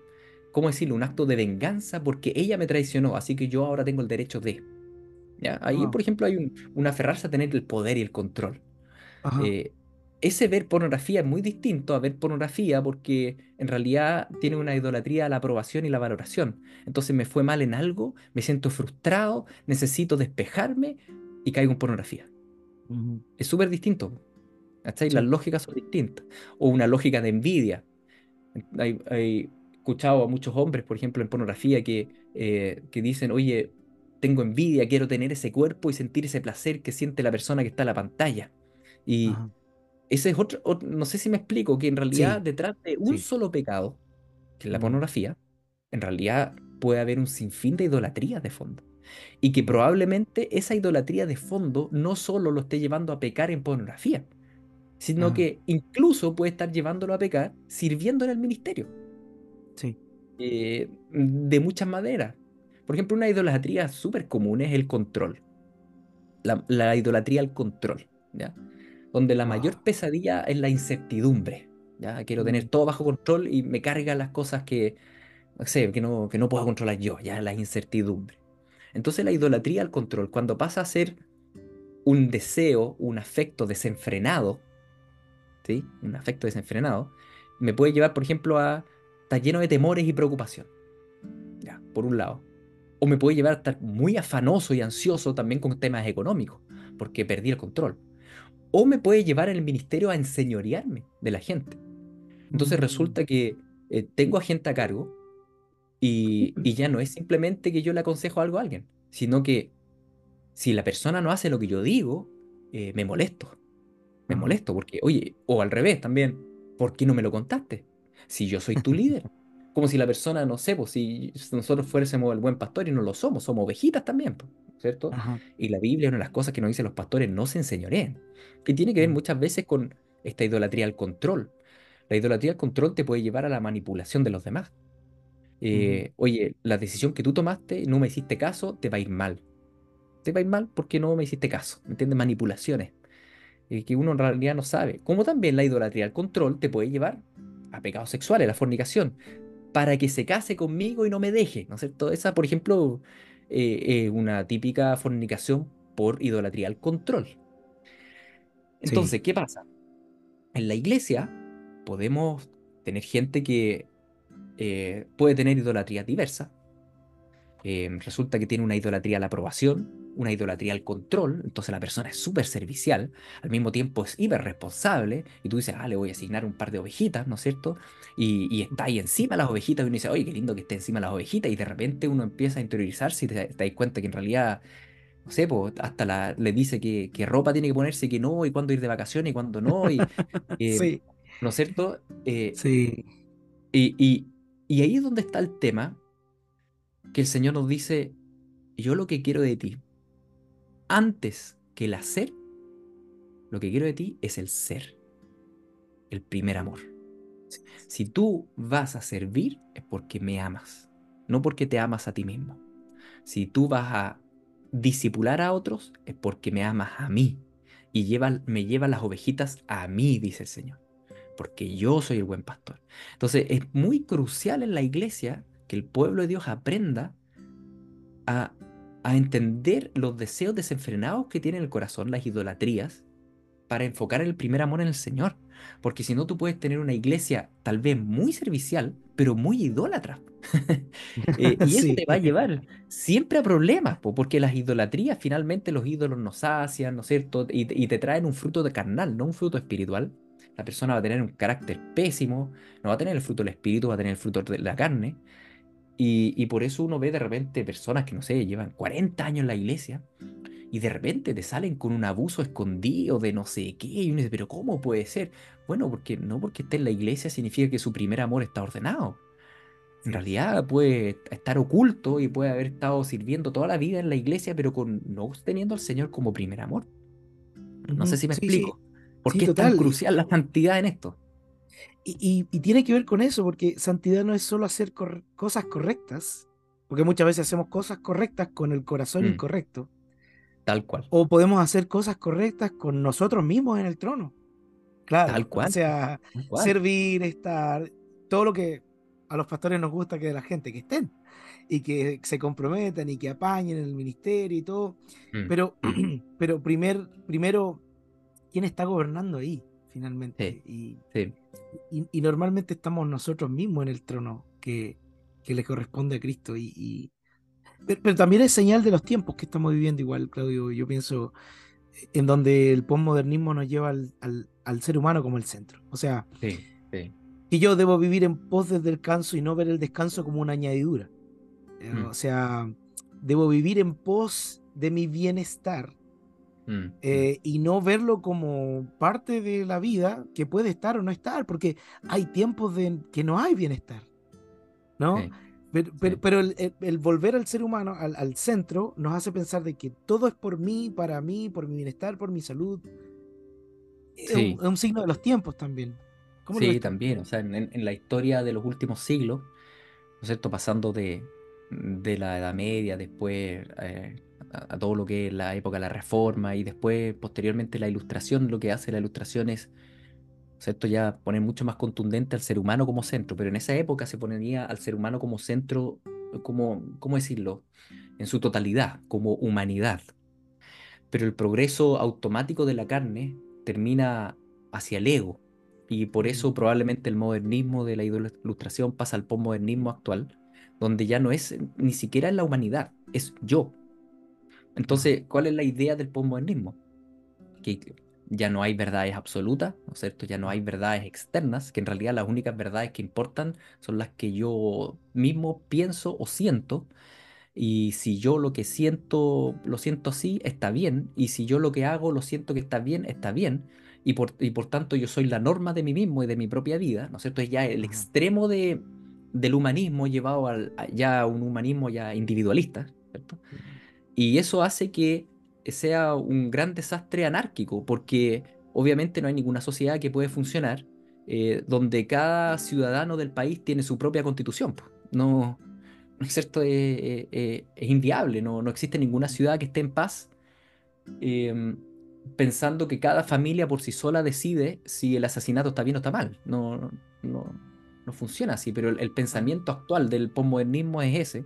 ¿cómo decirlo? Un acto de venganza porque ella me traicionó, así que yo ahora tengo el derecho de. ¿Ya? Ahí, ah. por ejemplo, hay un, aferrarse a tener el poder y el control. Eh, ese ver pornografía es muy distinto a ver pornografía porque en realidad tiene una idolatría a la aprobación y la valoración. Entonces me fue mal en algo, me siento frustrado, necesito despejarme y caigo en pornografía. Es súper distinto. Las lógicas son distintas. O una lógica de envidia. hay, escuchado a muchos hombres, por ejemplo, en pornografía, que, eh, que dicen, oye, tengo envidia, quiero tener ese cuerpo y sentir ese placer que siente la persona que está en la pantalla. Y ese es otro, no sé si me explico, que en realidad detrás de un solo pecado, que es la pornografía, en realidad puede haber un sinfín de idolatría de fondo. Y que probablemente esa idolatría de fondo no solo lo esté llevando a pecar en pornografía, sino que incluso puede estar llevándolo a pecar sirviendo en el ministerio. Sí. Eh, de muchas maneras. Por ejemplo, una idolatría súper común es el control. La, idolatría al control, ¿ya? Donde la mayor pesadilla es la incertidumbre. ¿ya? Quiero tener mm. todo bajo control y me cargan las cosas que, no sé, que no, que no puedo controlar yo, ya la incertidumbre. Entonces la idolatría al control, cuando pasa a ser un deseo, un afecto desenfrenado, ¿sí? Un afecto desenfrenado, me puede llevar, por ejemplo, a está lleno de temores y preocupación. Ya, por un lado. O me puede llevar a estar muy afanoso y ansioso también con temas económicos, porque perdí el control. O me puede llevar el ministerio a enseñorearme de la gente. Entonces mm. resulta que eh, tengo a gente a cargo y, ya no es simplemente que yo le aconsejo algo a alguien, sino que si la persona no hace lo que yo digo, eh, me molesto. Me molesto porque, oye, o al revés también, ¿por qué no me lo contaste? si yo soy tu líder. Como si la persona, no sé, pues si nosotros fuésemos el buen pastor y no lo somos, somos ovejitas también, ¿cierto? Y la Biblia, una de las cosas que nos dice los pastores, no se enseñoreen, que tiene que ver mm. muchas veces con esta idolatría al control. La idolatría al control te puede llevar a la manipulación de los demás. Eh, oye, la decisión que tú tomaste, no me hiciste caso, te va a ir mal. Te va a ir mal porque no me hiciste caso, ¿me entiendes? Manipulaciones eh, que uno en realidad no sabe. Como también la idolatría al control te puede llevar a pecados sexuales, la fornicación, para que se case conmigo y no me deje, ¿no es cierto? Esa, por ejemplo, eh, una típica fornicación por idolatría al control. Entonces, ¿qué pasa? En la iglesia podemos tener gente que eh, puede tener idolatría diversa. Eh, resulta que tiene una idolatría a la aprobación, una idolatría al control, entonces la persona es súper servicial, al mismo tiempo es hiper responsable, y tú dices, ah, le voy a asignar un par de ovejitas, ¿no es cierto? Y, está ahí encima las ovejitas, y uno dice, oye, qué lindo que esté encima las ovejitas, y de repente uno empieza a interiorizarse y te, das cuenta que en realidad, no sé, pues, hasta la, le dice que, ropa tiene que ponerse, que no, y cuándo ir de vacaciones, y cuándo no, y, eh, sí. ¿no es cierto? Eh, sí. Y, y ahí es donde está el tema, que el Señor nos dice, yo lo que quiero de ti antes que el hacer, lo que quiero de ti es el ser, el primer amor. Si tú vas a servir es porque me amas, no porque te amas a ti mismo. Si tú vas a disipular a otros es porque me amas a mí y lleva, me lleva las ovejitas a mí, dice el Señor, porque yo soy el buen pastor. Entonces es muy crucial en la iglesia que el pueblo de Dios aprenda a a entender los deseos desenfrenados que tiene el corazón, las idolatrías, para enfocar el primer amor en el Señor. Porque si no, tú puedes tener una iglesia tal vez muy servicial, pero muy idólatra. Eh, y eso te va a llevar siempre a problemas, porque las idolatrías finalmente los ídolos nos sacian, ¿no es cierto? Y, te traen un fruto de carnal, no un fruto espiritual. La persona va a tener un carácter pésimo, no va a tener el fruto del espíritu, va a tener el fruto de la carne. Y, y por eso uno ve de repente personas que, no sé, llevan 40 años en la iglesia y de repente te salen con un abuso escondido de no sé qué, y uno dice, pero ¿cómo puede ser? Bueno, porque no porque esté en la iglesia significa que su primer amor está ordenado. En realidad puede estar oculto y puede haber estado sirviendo toda la vida en la iglesia, pero con no teniendo al Señor como primer amor. No sé si me explico. ¿Por qué es tan crucial la santidad en esto? Y, tiene que ver con eso, porque santidad no es solo hacer cosas correctas, porque muchas veces hacemos cosas correctas con el corazón mm. incorrecto. Tal cual. O podemos hacer cosas correctas con nosotros mismos en el trono. Claro. Tal cual. O sea, servir, estar, todo lo que a los pastores nos gusta que la gente que estén y que se comprometan y que apañen el ministerio y todo. Mm, pero, pero primer, primero, ¿quién está gobernando ahí finalmente? y, Y, normalmente estamos nosotros mismos en el trono que, que le corresponde a Cristo. Y, pero, también es señal de los tiempos que estamos viviendo igual, Claudio. Yo pienso en donde el postmodernismo nos lleva al, al, ser humano como el centro. O sea, que yo debo vivir en pos del descanso y no ver el descanso como una añadidura. Eh, mm. O sea, debo vivir en pos de mi bienestar mm, mm. Eh, y no verlo como parte de la vida que puede estar o no estar, porque hay tiempos de que no hay bienestar, ¿no? Pero, el, volver al ser humano, al, centro, nos hace pensar de que todo es por mí, para mí, por mi bienestar, por mi salud. Es, un, signo de los tiempos también. sí, también. O sea, en, la historia de los últimos siglos, ¿no es cierto? Pasando de, la Edad Media, después eh, a, todo lo que es la época de la Reforma y después, posteriormente, la Ilustración, lo que hace la Ilustración es esto ya pone mucho más contundente al ser humano como centro, pero en esa época se ponía al ser humano como centro, como, ¿cómo decirlo? En su totalidad, como humanidad. Pero el progreso automático de la carne termina hacia el ego, y por eso probablemente el modernismo de la ilustración pasa al postmodernismo actual, donde ya no es ni siquiera la humanidad, es yo. Entonces, ¿cuál es la idea del postmodernismo? Que ya no hay verdades absolutas, ¿no es cierto? Ya no hay verdades externas, que en realidad las únicas verdades que importan son las que yo mismo pienso o siento. Y si yo lo que siento lo siento así, está bien. Y si yo lo que hago lo siento que está bien, está bien. Y por, y por tanto yo soy la norma de mí mismo y de mi propia vida, ¿no es cierto? Es ya el extremo de, del humanismo llevado al, ya a un humanismo ya individualista, ¿cierto? Y eso hace que sea un gran desastre anárquico, porque obviamente no hay ninguna sociedad que puede funcionar eh, donde cada ciudadano del país tiene su propia constitución. No, es cierto, es, inviable, no, no, existe ninguna ciudad que esté en paz em, pensando que cada familia por sí sola decide si el asesinato está bien o está mal. No, no, no funciona así, pero el, el pensamiento actual del postmodernismo es ese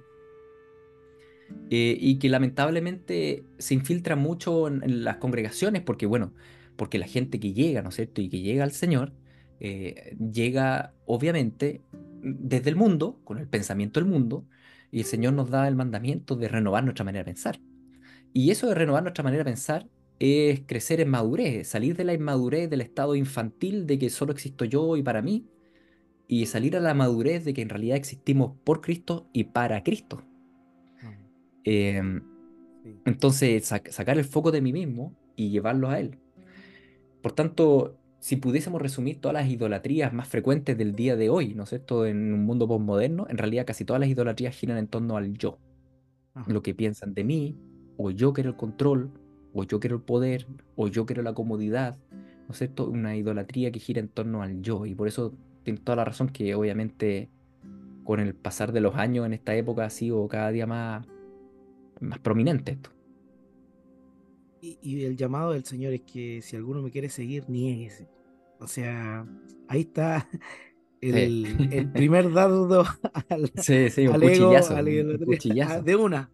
eh, y que lamentablemente se infiltra mucho en, las congregaciones porque, bueno, porque la gente que llega, ¿no es cierto? Y que llega al Señor, eh, llega obviamente desde el mundo, con el pensamiento del mundo, y el Señor nos da el mandamiento de renovar nuestra manera de pensar. Y eso de renovar nuestra manera de pensar es crecer en madurez, salir de la inmadurez del estado infantil de que solo existo yo y para mí, y salir a la madurez de que en realidad existimos por Cristo y para Cristo. Em, entonces, sacar el foco de mí mismo y llevarlo a Él. Por tanto, si pudiésemos resumir todas las idolatrías más frecuentes del día de hoy, ¿no es cierto?, en un mundo postmoderno, en realidad casi todas las idolatrías giran en torno al yo. Lo que piensan de mí, o yo quiero el control, o yo quiero el poder, o yo quiero la comodidad, ¿no es cierto? Una idolatría que gira en torno al yo. Y por eso tiene toda la razón que obviamente con el pasar de los años en esta época ha sido cada día más más prominente esto. Y, el llamado del Señor es que si alguno me quiere seguir, nieguese. O sea, ahí está el, primer dado al, sí, sí, un cuchillazo, de una,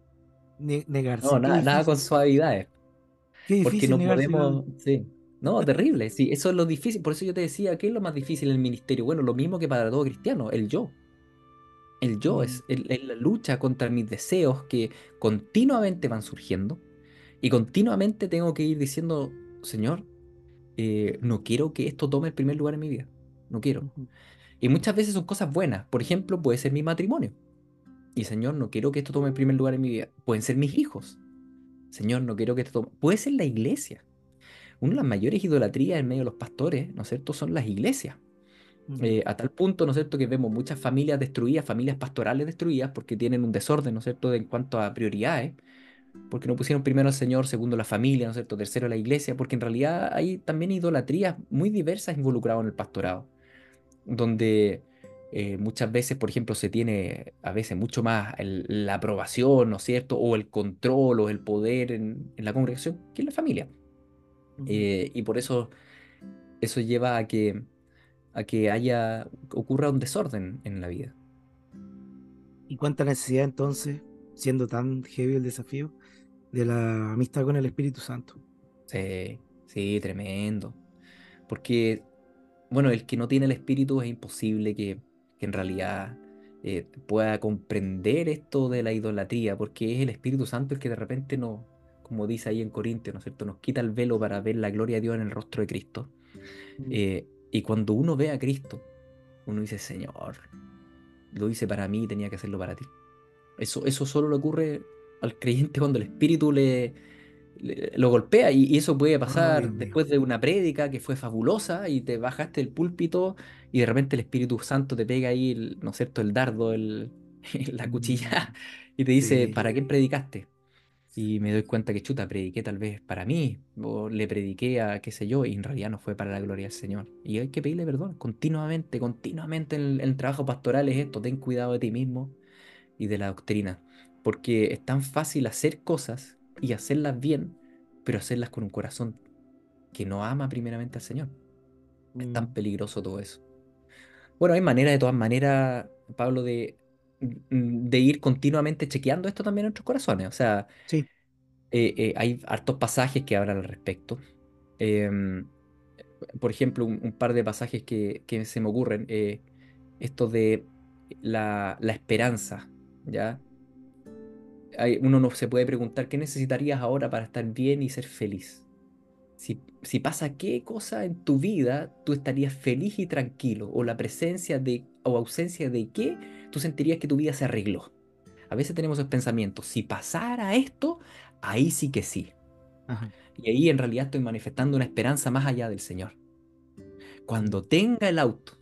negarse. No, nada, con suavidades. Qué difícil Porque no podemos, sí, No, terrible. Sí, eso es lo difícil. Por eso yo te decía, ¿qué es lo más difícil en el ministerio? Bueno, lo mismo que para todo cristiano, el yo. El yo es, la lucha contra mis deseos que continuamente van surgiendo y continuamente tengo que ir diciendo, Señor, eh, no quiero que esto tome el primer lugar en mi vida. No quiero. Y muchas veces son cosas buenas. Por ejemplo, puede ser mi matrimonio. Y Señor, no quiero que esto tome el primer lugar en mi vida. Pueden ser mis hijos. Señor, no quiero que esto tome. Puede ser la iglesia. Una de las mayores idolatrías en medio de los pastores, ¿no es cierto?, son las iglesias. Eh, a tal punto, ¿no es cierto?, que vemos muchas familias destruidas, familias pastorales destruidas, porque tienen un desorden, ¿no es cierto?, en cuanto a prioridades, porque no pusieron primero al Señor, segundo la familia, ¿no es cierto?, tercero la iglesia, porque en realidad hay también idolatrías muy diversas involucradas en el pastorado, donde eh, muchas veces, por ejemplo, se tiene a veces mucho más la aprobación, ¿no es cierto?, o el control o el poder en, la congregación que en la familia. Eh, y por eso eso lleva a que a que haya, ocurra un desorden en la vida. ¿Y cuánta necesidad entonces, siendo tan heavy el desafío, de la amistad con el Espíritu Santo? Sí, sí, tremendo. Porque, bueno, el que no tiene el Espíritu es imposible que, en realidad eh, pueda comprender esto de la idolatría, porque es el Espíritu Santo el que de repente no, como dice ahí en Corintios, ¿no es cierto?, nos quita el velo para ver la gloria de Dios en el rostro de Cristo. Eh, y cuando uno ve a Cristo, uno dice, Señor, lo hice para mí y tenía que hacerlo para ti. Eso, eso solo le ocurre al creyente cuando el Espíritu le, lo golpea y, eso puede pasar después de una prédica que fue fabulosa y te bajaste del púlpito y de repente el Espíritu Santo te pega ahí, el, ¿no es cierto?, el dardo, el, la cuchilla mm, y te dice, ¿para qué predicaste? Y me doy cuenta que chuta, prediqué tal vez para mí, o le prediqué a qué sé yo, y en realidad no fue para la gloria del Señor. Y hay que pedirle perdón continuamente, continuamente en el, trabajo pastoral es esto, ten cuidado de ti mismo y de la doctrina, porque es tan fácil hacer cosas y hacerlas bien, pero hacerlas con un corazón que no ama primeramente al Señor. Es tan mm. peligroso todo eso. Bueno, hay maneras de todas maneras, Pablo, de de ir continuamente chequeando esto también en nuestros corazones. O sea, sí. Eh, eh, hay hartos pasajes que hablan al respecto. Em, por ejemplo, un, par de pasajes que, se me ocurren. Eh, esto de la, esperanza, ¿ya? Hay, uno no se puede preguntar qué necesitarías ahora para estar bien y ser feliz. Si, si, pasa qué cosa en tu vida, tú estarías feliz y tranquilo, o la presencia de o ausencia de qué, tú sentirías que tu vida se arregló. A veces tenemos el pensamiento, si pasara esto, ahí sí que sí. Y ahí en realidad estoy manifestando una esperanza más allá del Señor. Cuando tenga el auto,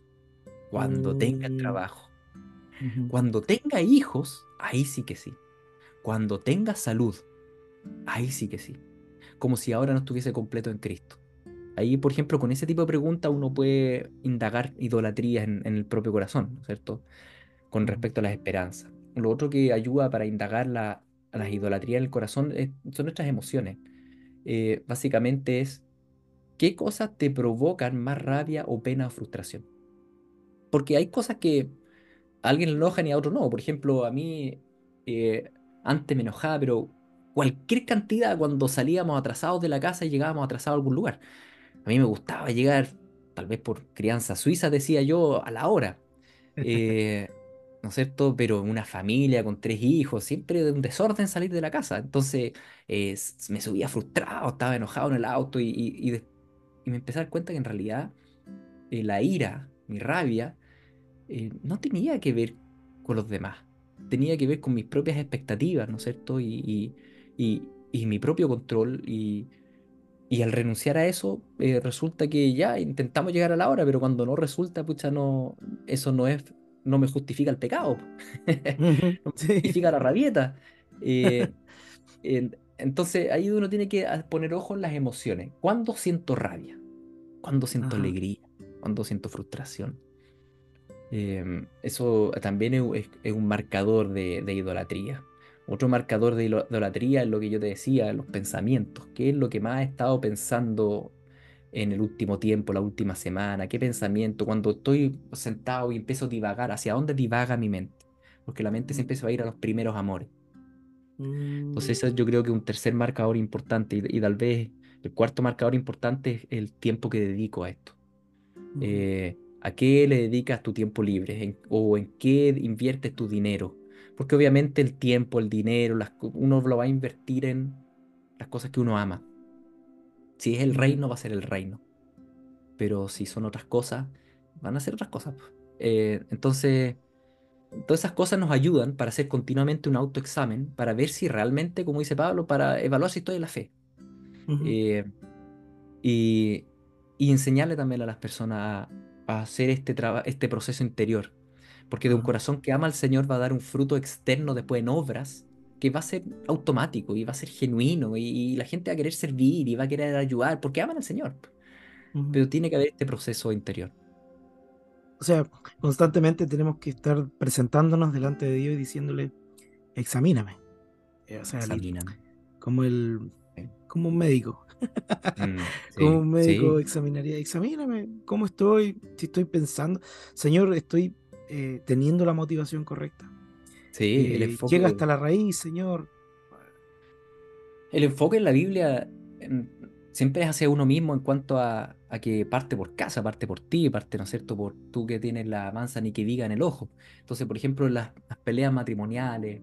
cuando tenga el mm. trabajo, cuando tenga hijos, ahí sí que sí. Cuando tenga salud, ahí sí que sí. Como si ahora no estuviese completo en Cristo. Ahí, por ejemplo, con ese tipo de preguntas uno puede indagar idolatría en, el propio corazón, ¿no es cierto? Con respecto a las esperanzas. Lo otro que ayuda para indagar la, las idolatrías en el corazón son nuestras emociones. Eh, básicamente es qué cosas te provocan más rabia o pena o frustración. Porque hay cosas que a alguien le enojan y a otro no. Por ejemplo, a mí eh, antes me enojaba, pero cualquier cantidad cuando salíamos atrasados de la casa y llegábamos atrasados a algún lugar. A mí me gustaba llegar, tal vez por crianza suiza, decía yo, a la hora. Eh, ¿No es cierto? Pero una familia con tres hijos, siempre de un desorden salir de la casa. Entonces eh, me subía frustrado, estaba enojado en el auto y, me empecé a dar cuenta que en realidad eh, la ira, mi rabia, no tenía que ver con los demás. Tenía que ver con mis propias expectativas, ¿no es cierto? Y, mi propio control y al renunciar a eso, eh, resulta que ya intentamos llegar a la hora, pero cuando no resulta, pucha, no, eso no es, no me justifica el pecado, no me justifica la rabieta. Eh, entonces ahí uno tiene que ah, poner ojo en las emociones. ¿Cuándo siento rabia? ¿Cuándo siento alegría? ¿Cuándo siento frustración? Em, eso también es, un marcador de idolatría. Otro marcador de idolatría es lo que yo te decía, los pensamientos. ¿Qué es lo que más he estado pensando en el último tiempo, la última semana? ¿Qué pensamiento? Cuando estoy sentado y empiezo a divagar, ¿hacia dónde divaga mi mente? Porque la mente siempre se va a ir a los primeros amores. Entonces, eso yo creo que es un tercer marcador importante y, tal vez El cuarto marcador importante es el tiempo que dedico a esto. Eh, ¿A qué le dedicas tu tiempo libre? ¿O en qué inviertes tu dinero? Porque obviamente el tiempo, el dinero, uno lo va a invertir en las cosas que uno ama. Si es el reino, va a ser el reino. Pero si son otras cosas, van a ser otras cosas. Eh, entonces, todas esas cosas nos ayudan para hacer continuamente un autoexamen, para ver si realmente, como dice Pablo, para evaluar si estoy en la fe. Eh, y, y, enseñarle también a las personas a, hacer este, este proceso interior. Porque de un corazón que ama al Señor va a dar un fruto externo después en obras que va a ser automático y va a ser genuino y, la gente va a querer servir y va a querer ayudar porque aman al Señor. Pero tiene que haber este proceso interior. O sea, constantemente tenemos que estar presentándonos delante de Dios y diciéndole, examíname. Eh, o sea, examíname. como el como un médico. Mm, como un médico examinaría, examíname cómo estoy, si estoy pensando, Señor, estoy eh, teniendo la motivación correcta. Sí, el eh, enfoque. Llega hasta la raíz, Señor. El enfoque en la Biblia siempre es hacia uno mismo en cuanto a, que parte por casa, parte por ti, parte, ¿no es cierto?, por tú que tienes la mansa ni que diga en el ojo. Entonces, por ejemplo, en las, peleas matrimoniales,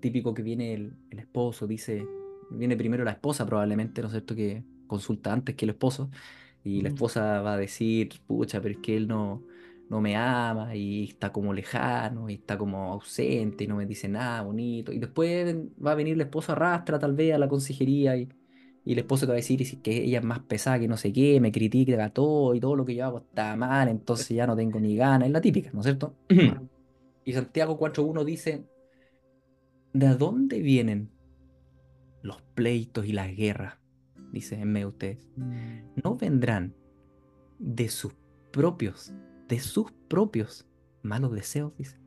típico que viene el, esposo, dice, viene primero la esposa probablemente, ¿no es cierto?, que consulta antes que el esposo, y la esposa va a decir, pucha, pero es que él no, no me ama y está como lejano y está como ausente y no me dice nada bonito. Y después va a venir la esposa arrastra tal vez a la consejería y, y el esposo te va a decir que ella es más pesada que no sé qué, me critica todo y todo lo que yo hago está mal, entonces ya no tengo ni ganas. Es la típica, ¿no es cierto? y Santiago 4.1 dice, ¿de dónde vienen los pleitos y las guerras? Dice en medio ustedes. Mm. No vendrán de sus propios de sus propios malos deseos, dice,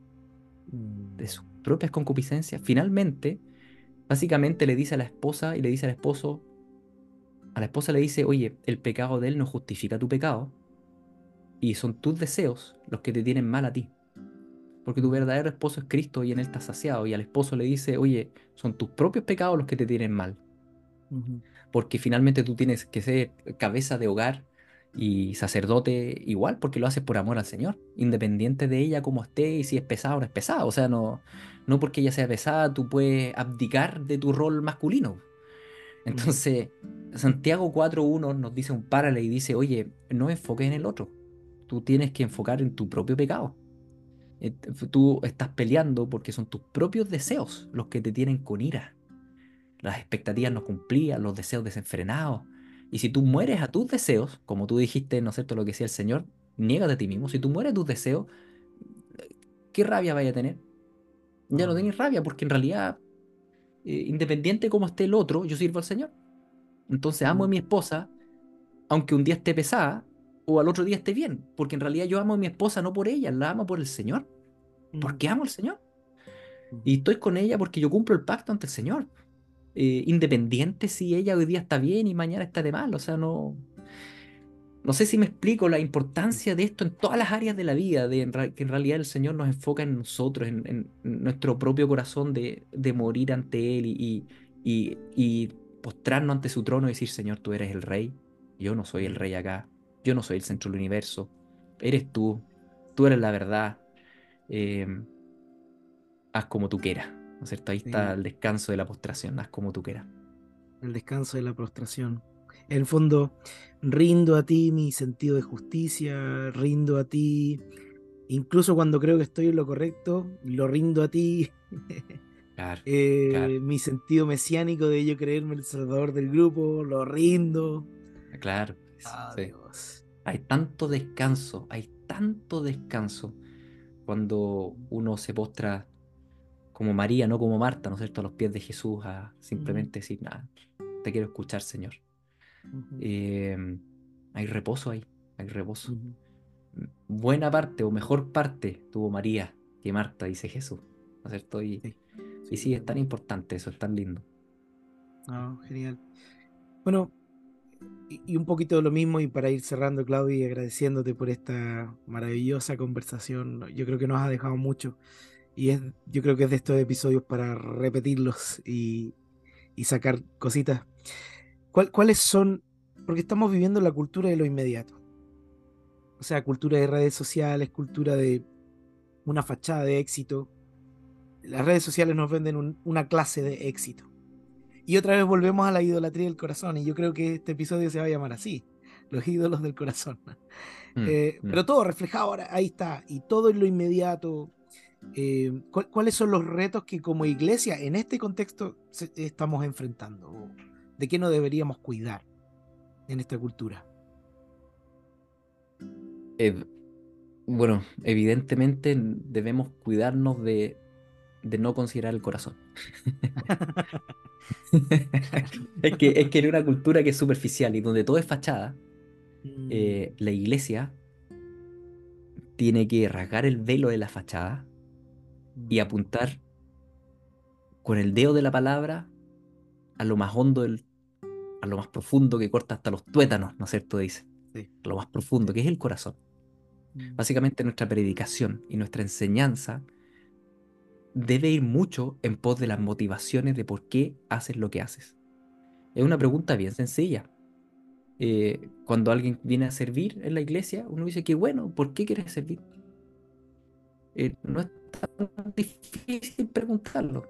de sus mm. propias concupiscencias. Finalmente, básicamente le dice a la esposa y le dice al esposo, a la esposa le dice, oye, el pecado de él no justifica tu pecado y son tus deseos los que te tienen mal a ti. Porque tu verdadero esposo es Cristo y en él estás saciado. Y al esposo le dice, oye, son tus propios pecados los que te tienen mal. Porque finalmente tú tienes que ser cabeza de hogar y sacerdote igual, porque lo haces por amor al Señor, independiente de ella como esté y si es pesada o no es pesada. O sea, no, no porque ella sea pesada, tú puedes abdicar de tu rol masculino. Entonces, Santiago 4.1 nos dice un párale y dice, oye, no enfoques en el otro, tú tienes que enfocar en tu propio pecado. Eh, tú estás peleando porque son tus propios deseos los que te tienen con ira. Las expectativas no cumplidas, los deseos desenfrenados, y si tú mueres a tus deseos, como tú dijiste, ¿no es cierto?, lo que decía el Señor, niégate a ti mismo. Si tú mueres a tus deseos, ¿qué rabia vaya a tener? Ya no tenés rabia, porque en realidad, eh, independiente de cómo esté el otro, yo sirvo al Señor. Entonces amo a mi esposa, aunque un día esté pesada, o al otro día esté bien, porque en realidad yo amo a mi esposa no por ella, la amo por el Señor, porque mm. amo al Señor. Y estoy con ella porque yo cumplo el pacto ante el Señor. Eh, independiente si ella hoy día está bien y mañana está de mal. O sea, no. No sé si me explico la importancia de esto en todas las áreas de la vida, de que en realidad el Señor nos enfoca en nosotros, en, nuestro propio corazón de, morir ante Él y, postrarnos ante su trono y decir, Señor, tú eres el Rey, yo no soy el Rey acá, yo no soy el centro del universo, eres tú, tú eres la verdad, em, haz como tú quieras. ¿No es cierto? Ahí está el descanso de la postración, haz como tú quieras. El descanso de la postración. En el fondo, rindo a ti mi sentido de justicia, rindo a ti, incluso cuando creo que estoy en lo correcto, lo rindo a ti. Eh, mi sentido mesiánico de yo creerme el salvador del grupo, lo rindo. Claro. Hay tanto descanso, hay tanto descanso cuando uno se postra como María, no como Marta, ¿no es cierto?, a los pies de Jesús, a simplemente decir, nada, te quiero escuchar, Señor. Em, hay reposo ahí, hay reposo. Buena parte o mejor parte tuvo María que Marta, dice Jesús, ¿no es cierto? Y sí, sí, es tan importante eso, es tan lindo. Ah, genial. Bueno, y, un poquito de lo mismo, y para ir cerrando, Claudio, y agradeciéndote por esta maravillosa conversación, yo creo que nos ha dejado mucho. Y es, yo creo que es de estos episodios para repetirlos y, sacar cositas. ¿cuáles son? Porque estamos viviendo la cultura de lo inmediato. O sea, cultura de redes sociales, cultura de una fachada de éxito. Las redes sociales nos venden una clase de éxito. Y otra vez volvemos a la idolatría del corazón. Y yo creo que este episodio se va a llamar así: Los ídolos del corazón. Mm, eh, mm. Pero todo reflejado ahora, ahí está. Y todo en lo inmediato. Eh, ¿Cuáles son los retos que como iglesia en este contexto estamos enfrentando? ¿De qué nos deberíamos cuidar en esta cultura? bueno, evidentemente debemos cuidarnos de, no considerar el corazón. es, que, es que en una cultura que es superficial y donde todo es fachada, mm. eh, la iglesia tiene que rasgar el velo de la fachada y mm. apuntar con el dedo de la palabra a lo más hondo, a lo más profundo que corta hasta los tuétanos, ¿no es cierto? Dice. A lo más profundo, que es el corazón. Mm. Básicamente nuestra predicación y nuestra enseñanza debe ir mucho en pos de las motivaciones de por qué haces lo que haces. Es una pregunta bien sencilla. Eh, cuando alguien viene a servir en la iglesia, uno dice que bueno, ¿por qué quieres servir? Eh, no es tan difícil preguntarlo.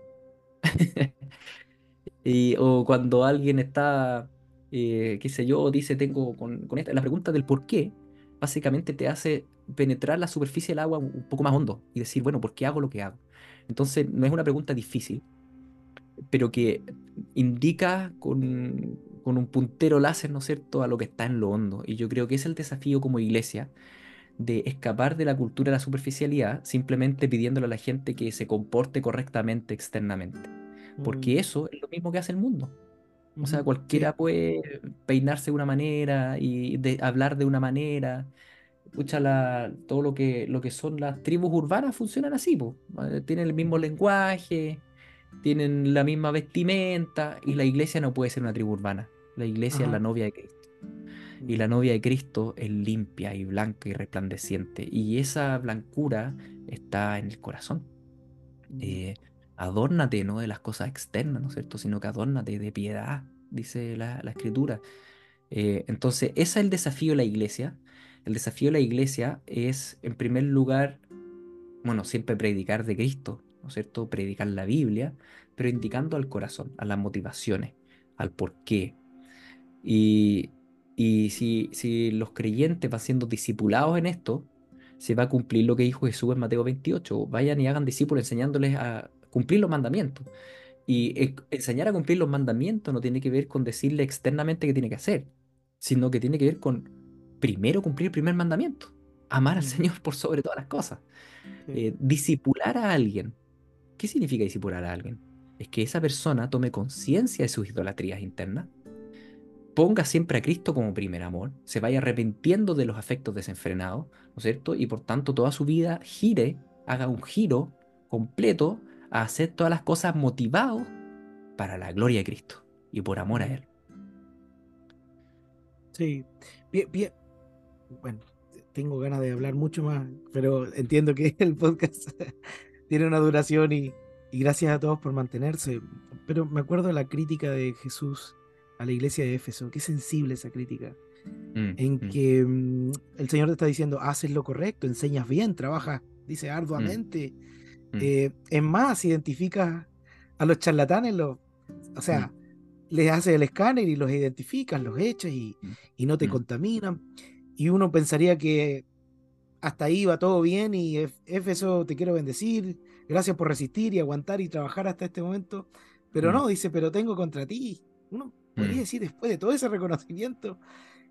y, o cuando alguien está, eh, qué sé yo, dice, tengo con, con, esta, la pregunta del por qué, básicamente te hace penetrar la superficie del agua un poco más hondo y decir, bueno, ¿por qué hago lo que hago? Entonces, no es una pregunta difícil, pero que indica con, con un puntero láser, ¿no es cierto?, a lo que está en lo hondo. Y yo creo que es el desafío como iglesia de escapar de la cultura de la superficialidad simplemente pidiéndole a la gente que se comporte correctamente externamente. Porque mm. eso es lo mismo que hace el mundo. O sea, cualquiera puede peinarse de una manera y de, hablar de una manera. Escucha, la, todo lo que, lo que son las tribus urbanas funcionan así, eh, tienen el mismo lenguaje, tienen la misma vestimenta y la iglesia no puede ser una tribu urbana. La iglesia es la novia de Cristo. Y la novia de Cristo es limpia y blanca y resplandeciente. Y esa blancura está en el corazón. Eh, adórnate no de las cosas externas, ¿no es cierto? Sino que adórnate de piedad, dice la, escritura. Eh, entonces, ese es el desafío de la iglesia. El desafío de la iglesia es, en primer lugar, bueno, siempre predicar de Cristo, ¿no es cierto? Predicar la Biblia, pero indicando al corazón, a las motivaciones, al por qué. Y, si, si los creyentes van siendo discipulados en esto, se va a cumplir lo que dijo Jesús en Mateo 28. Vayan y hagan discípulos enseñándoles a cumplir los mandamientos. Y enseñar a cumplir los mandamientos no tiene que ver con decirle externamente qué tiene que hacer, sino que tiene que ver con primero cumplir el primer mandamiento, amar al Señor por sobre todas las cosas. Eh, disipular a alguien. ¿Qué significa disipular a alguien? Es que esa persona tome conciencia de sus idolatrías internas, ponga siempre a Cristo como primer amor, se vaya arrepintiendo de los afectos desenfrenados, ¿no es cierto? Y por tanto toda su vida gire, haga un giro completo a hacer todas las cosas motivados para la gloria de Cristo y por amor a Él. Sí, bien, bien. Bueno, tengo ganas de hablar mucho más, pero entiendo que el podcast tiene una duración y, gracias a todos por mantenerse. Pero me acuerdo de la crítica de Jesús a la iglesia de Éfeso, qué sensible esa crítica, mm, en mm. que mm, el Señor te está diciendo, haces lo correcto, enseñas bien, trabajas, dice arduamente, Mm. Eh, es más, identificas a los charlatanes, o sea, les haces el escáner y los identificas, los echas y, mm. no te contaminan. Y uno pensaría que hasta ahí va todo bien y eso te quiero bendecir, gracias por resistir y aguantar y trabajar hasta este momento. Pero no, dice, pero tengo contra ti. Uno podría decir después de todo ese reconocimiento.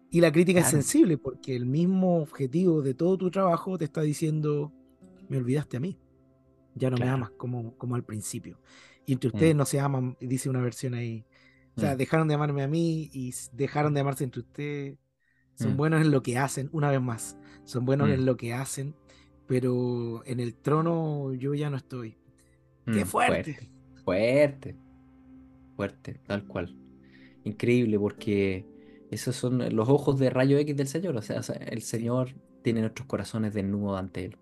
Y la crítica es sensible porque el mismo objetivo de todo tu trabajo te está diciendo, me olvidaste a mí. Ya no me amas como, como al principio. Y entre ustedes mm. no se aman, dice una versión ahí. O sea, mm. dejaron de amarme a mí y dejaron de amarse entre ustedes. Son mm. buenos en lo que hacen, una vez más. Son buenos en lo que hacen, pero en el trono yo ya no estoy. ¡Qué fuerte! Fuerte, fuerte, tal cual. Increíble, porque esos son los ojos de rayo X del Señor. O sea, el Señor tiene nuestros corazones desnudos ante Él.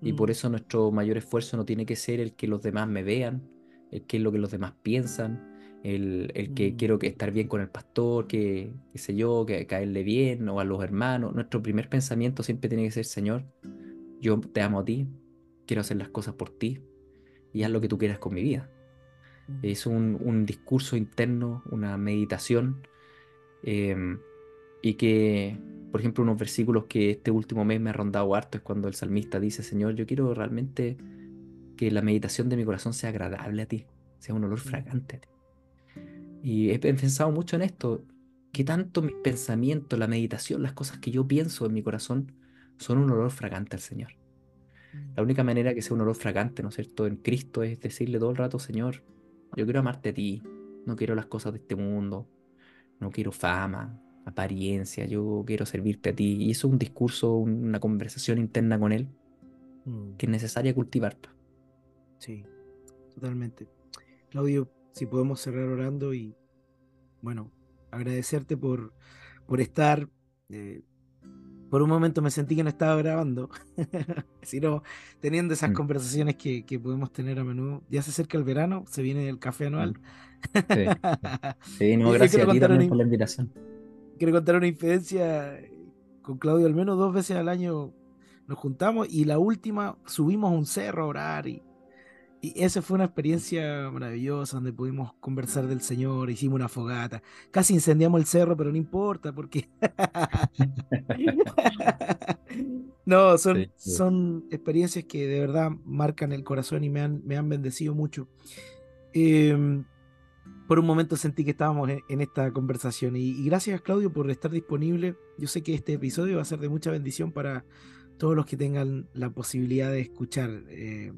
Y por mm. eso nuestro mayor esfuerzo no tiene que ser el que los demás me vean, el que es lo que los demás piensan, el, el que quiero que Mm. estar bien con el pastor, que qué sé yo, que caerle bien, o a los hermanos. Nuestro primer pensamiento siempre tiene que ser, Señor, yo te amo a ti, quiero hacer las cosas por ti y haz lo que tú quieras con mi vida. Mm. Es un, un discurso interno, una meditación, em, y que, por ejemplo, unos versículos que este último mes me ha rondado harto es cuando el salmista dice, Señor, yo quiero realmente que la meditación de mi corazón sea agradable a ti, sea un olor Mm. fragante a ti. Y he he pensado mucho en esto, que tanto mis pensamientos, la meditación, las cosas que yo pienso en mi corazón son un olor fragante al Señor. La única manera que sea un olor fragante, ¿no es cierto?, en Cristo es decirle todo el rato, Señor, yo quiero amarte a ti, no quiero las cosas de este mundo, no quiero fama, apariencia, yo quiero servirte a ti. Y eso es un discurso, una conversación interna con Él Mm. que es necesaria cultivar. Sí, totalmente. Claudio, si podemos cerrar orando y, bueno, agradecerte por, por estar. eh, por un momento me sentí que no estaba grabando, sino teniendo esas Mm. conversaciones que, que podemos tener a menudo. Ya se acerca el verano, se viene el café anual. Sí. Sí, no, gracias a ti también una, por la invitación. quiero contar una infidencia con Claudio, al menos dos veces al año nos juntamos y la última subimos a un cerro a orar y, y esa fue una experiencia maravillosa donde pudimos conversar del Señor, hicimos una fogata, casi incendiamos el cerro, pero no importa porque no, son, Sí, sí. son experiencias que de verdad marcan el corazón y me han, me han bendecido mucho. Em, por un momento sentí que estábamos en, en esta conversación y, y gracias Claudio por estar disponible. Yo sé que este episodio va a ser de mucha bendición para todos los que tengan la posibilidad de escuchar eh,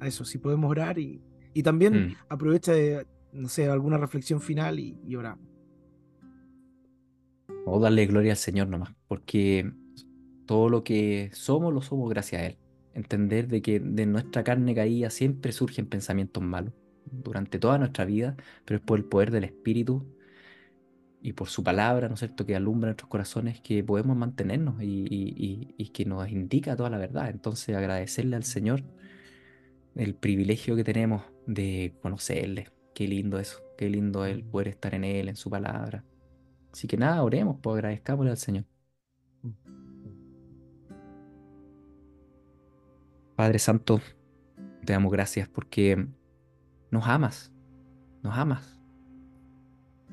a eso, si podemos orar y, y también Mm. aprovecha de, no sé, alguna reflexión final y, y oramos. O darle gloria al Señor nomás, porque todo lo que somos lo somos gracias a Él. Entender de que de nuestra carne caída siempre surgen pensamientos malos durante toda nuestra vida, pero es por el poder del Espíritu y por su palabra, ¿no es cierto?, que alumbra nuestros corazones, que podemos mantenernos y, y- y- y que nos indica toda la verdad. Entonces agradecerle al Señor el privilegio que tenemos de conocerle. Qué lindo eso, qué lindo el poder estar en Él, en su palabra. Así que nada, oremos, pues agradezcámosle al Señor. Padre Santo, te damos gracias porque nos amas, nos amas.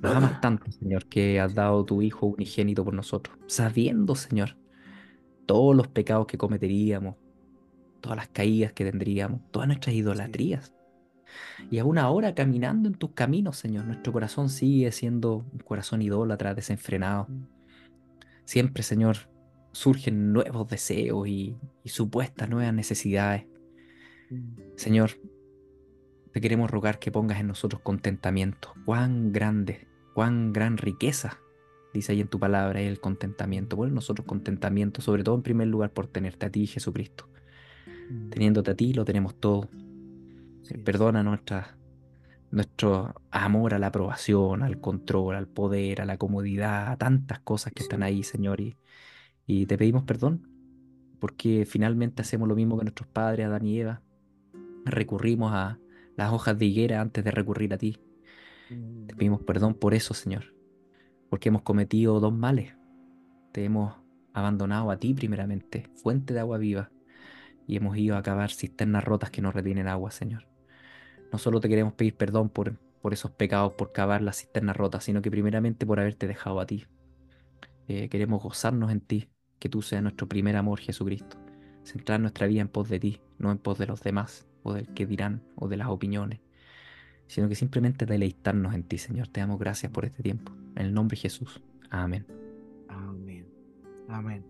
Nos amas tanto, Señor, que has dado tu Hijo unigénito por nosotros, sabiendo, Señor, todos los pecados que cometeríamos, todas las caídas que tendríamos, todas nuestras idolatrías. Y aún ahora caminando en tus caminos, Señor, nuestro corazón sigue siendo un corazón idólatra, desenfrenado. Siempre, Señor, surgen nuevos deseos y, y supuestas nuevas necesidades. Señor, te queremos rogar que pongas en nosotros contentamiento. Cuán grande, cuán gran riqueza, dice ahí en tu palabra, es el contentamiento. Pon en nosotros contentamiento, sobre todo en primer lugar por tenerte a ti, Jesucristo. Teniéndote a ti, lo tenemos todo. Sí. Perdona nuestra, nuestro amor a la aprobación, al control, al poder, a la comodidad, a tantas cosas que están ahí, Señor. Y, y te pedimos perdón porque finalmente hacemos lo mismo que nuestros padres, Adán y Eva. Recurrimos a las hojas de higuera antes de recurrir a ti. Te pedimos perdón por eso, Señor, porque hemos cometido dos males. Te hemos abandonado a ti primeramente, fuente de agua viva, y hemos ido a cavar cisternas rotas que no retienen agua, Señor. No solo te queremos pedir perdón por, por esos pecados, por cavar las cisternas rotas, sino que primeramente por haberte dejado a ti. Eh, queremos gozarnos en ti, que tú seas nuestro primer amor, Jesucristo. Centrar nuestra vida en pos de ti, no en pos de los demás, o del que dirán, o de las opiniones, sino que simplemente deleitarnos en ti, Señor. Te damos gracias por este tiempo. En el nombre de Jesús. Amén. Amén. Amén.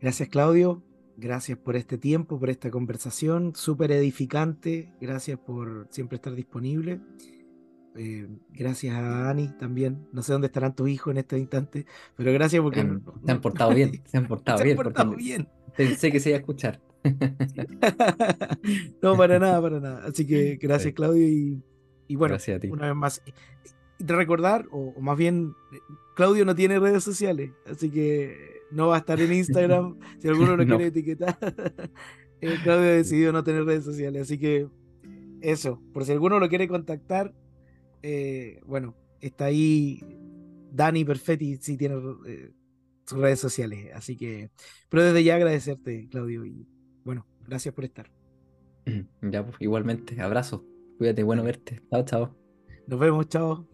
Gracias, Claudio. Gracias por este tiempo, por esta conversación súper edificante. Gracias por siempre estar disponible. Eh, gracias a Ani también. No sé dónde estarán tus hijos en este instante, pero gracias porque Se han, se han portado bien, se han portado se han portado bien. pensé que se iba a escuchar. no, para nada, para nada. Así que gracias. Claudio. Y, y bueno, Gracias a ti. una vez más, de recordar, o, o más bien, Claudio no tiene redes sociales, así que no va a estar en Instagram. si alguno lo No. quiere etiquetar, eh, Claudio ha decidido no tener redes sociales. Así que eso, por si alguno lo quiere contactar, eh, bueno, está ahí Dani Perfetti, si tiene eh, sus redes sociales. Así que, pero desde ya agradecerte, Claudio, y bueno, gracias por estar. Ya, pues, igualmente, abrazo. Cuídate, bueno verte. Chao, chao. Nos vemos, chao.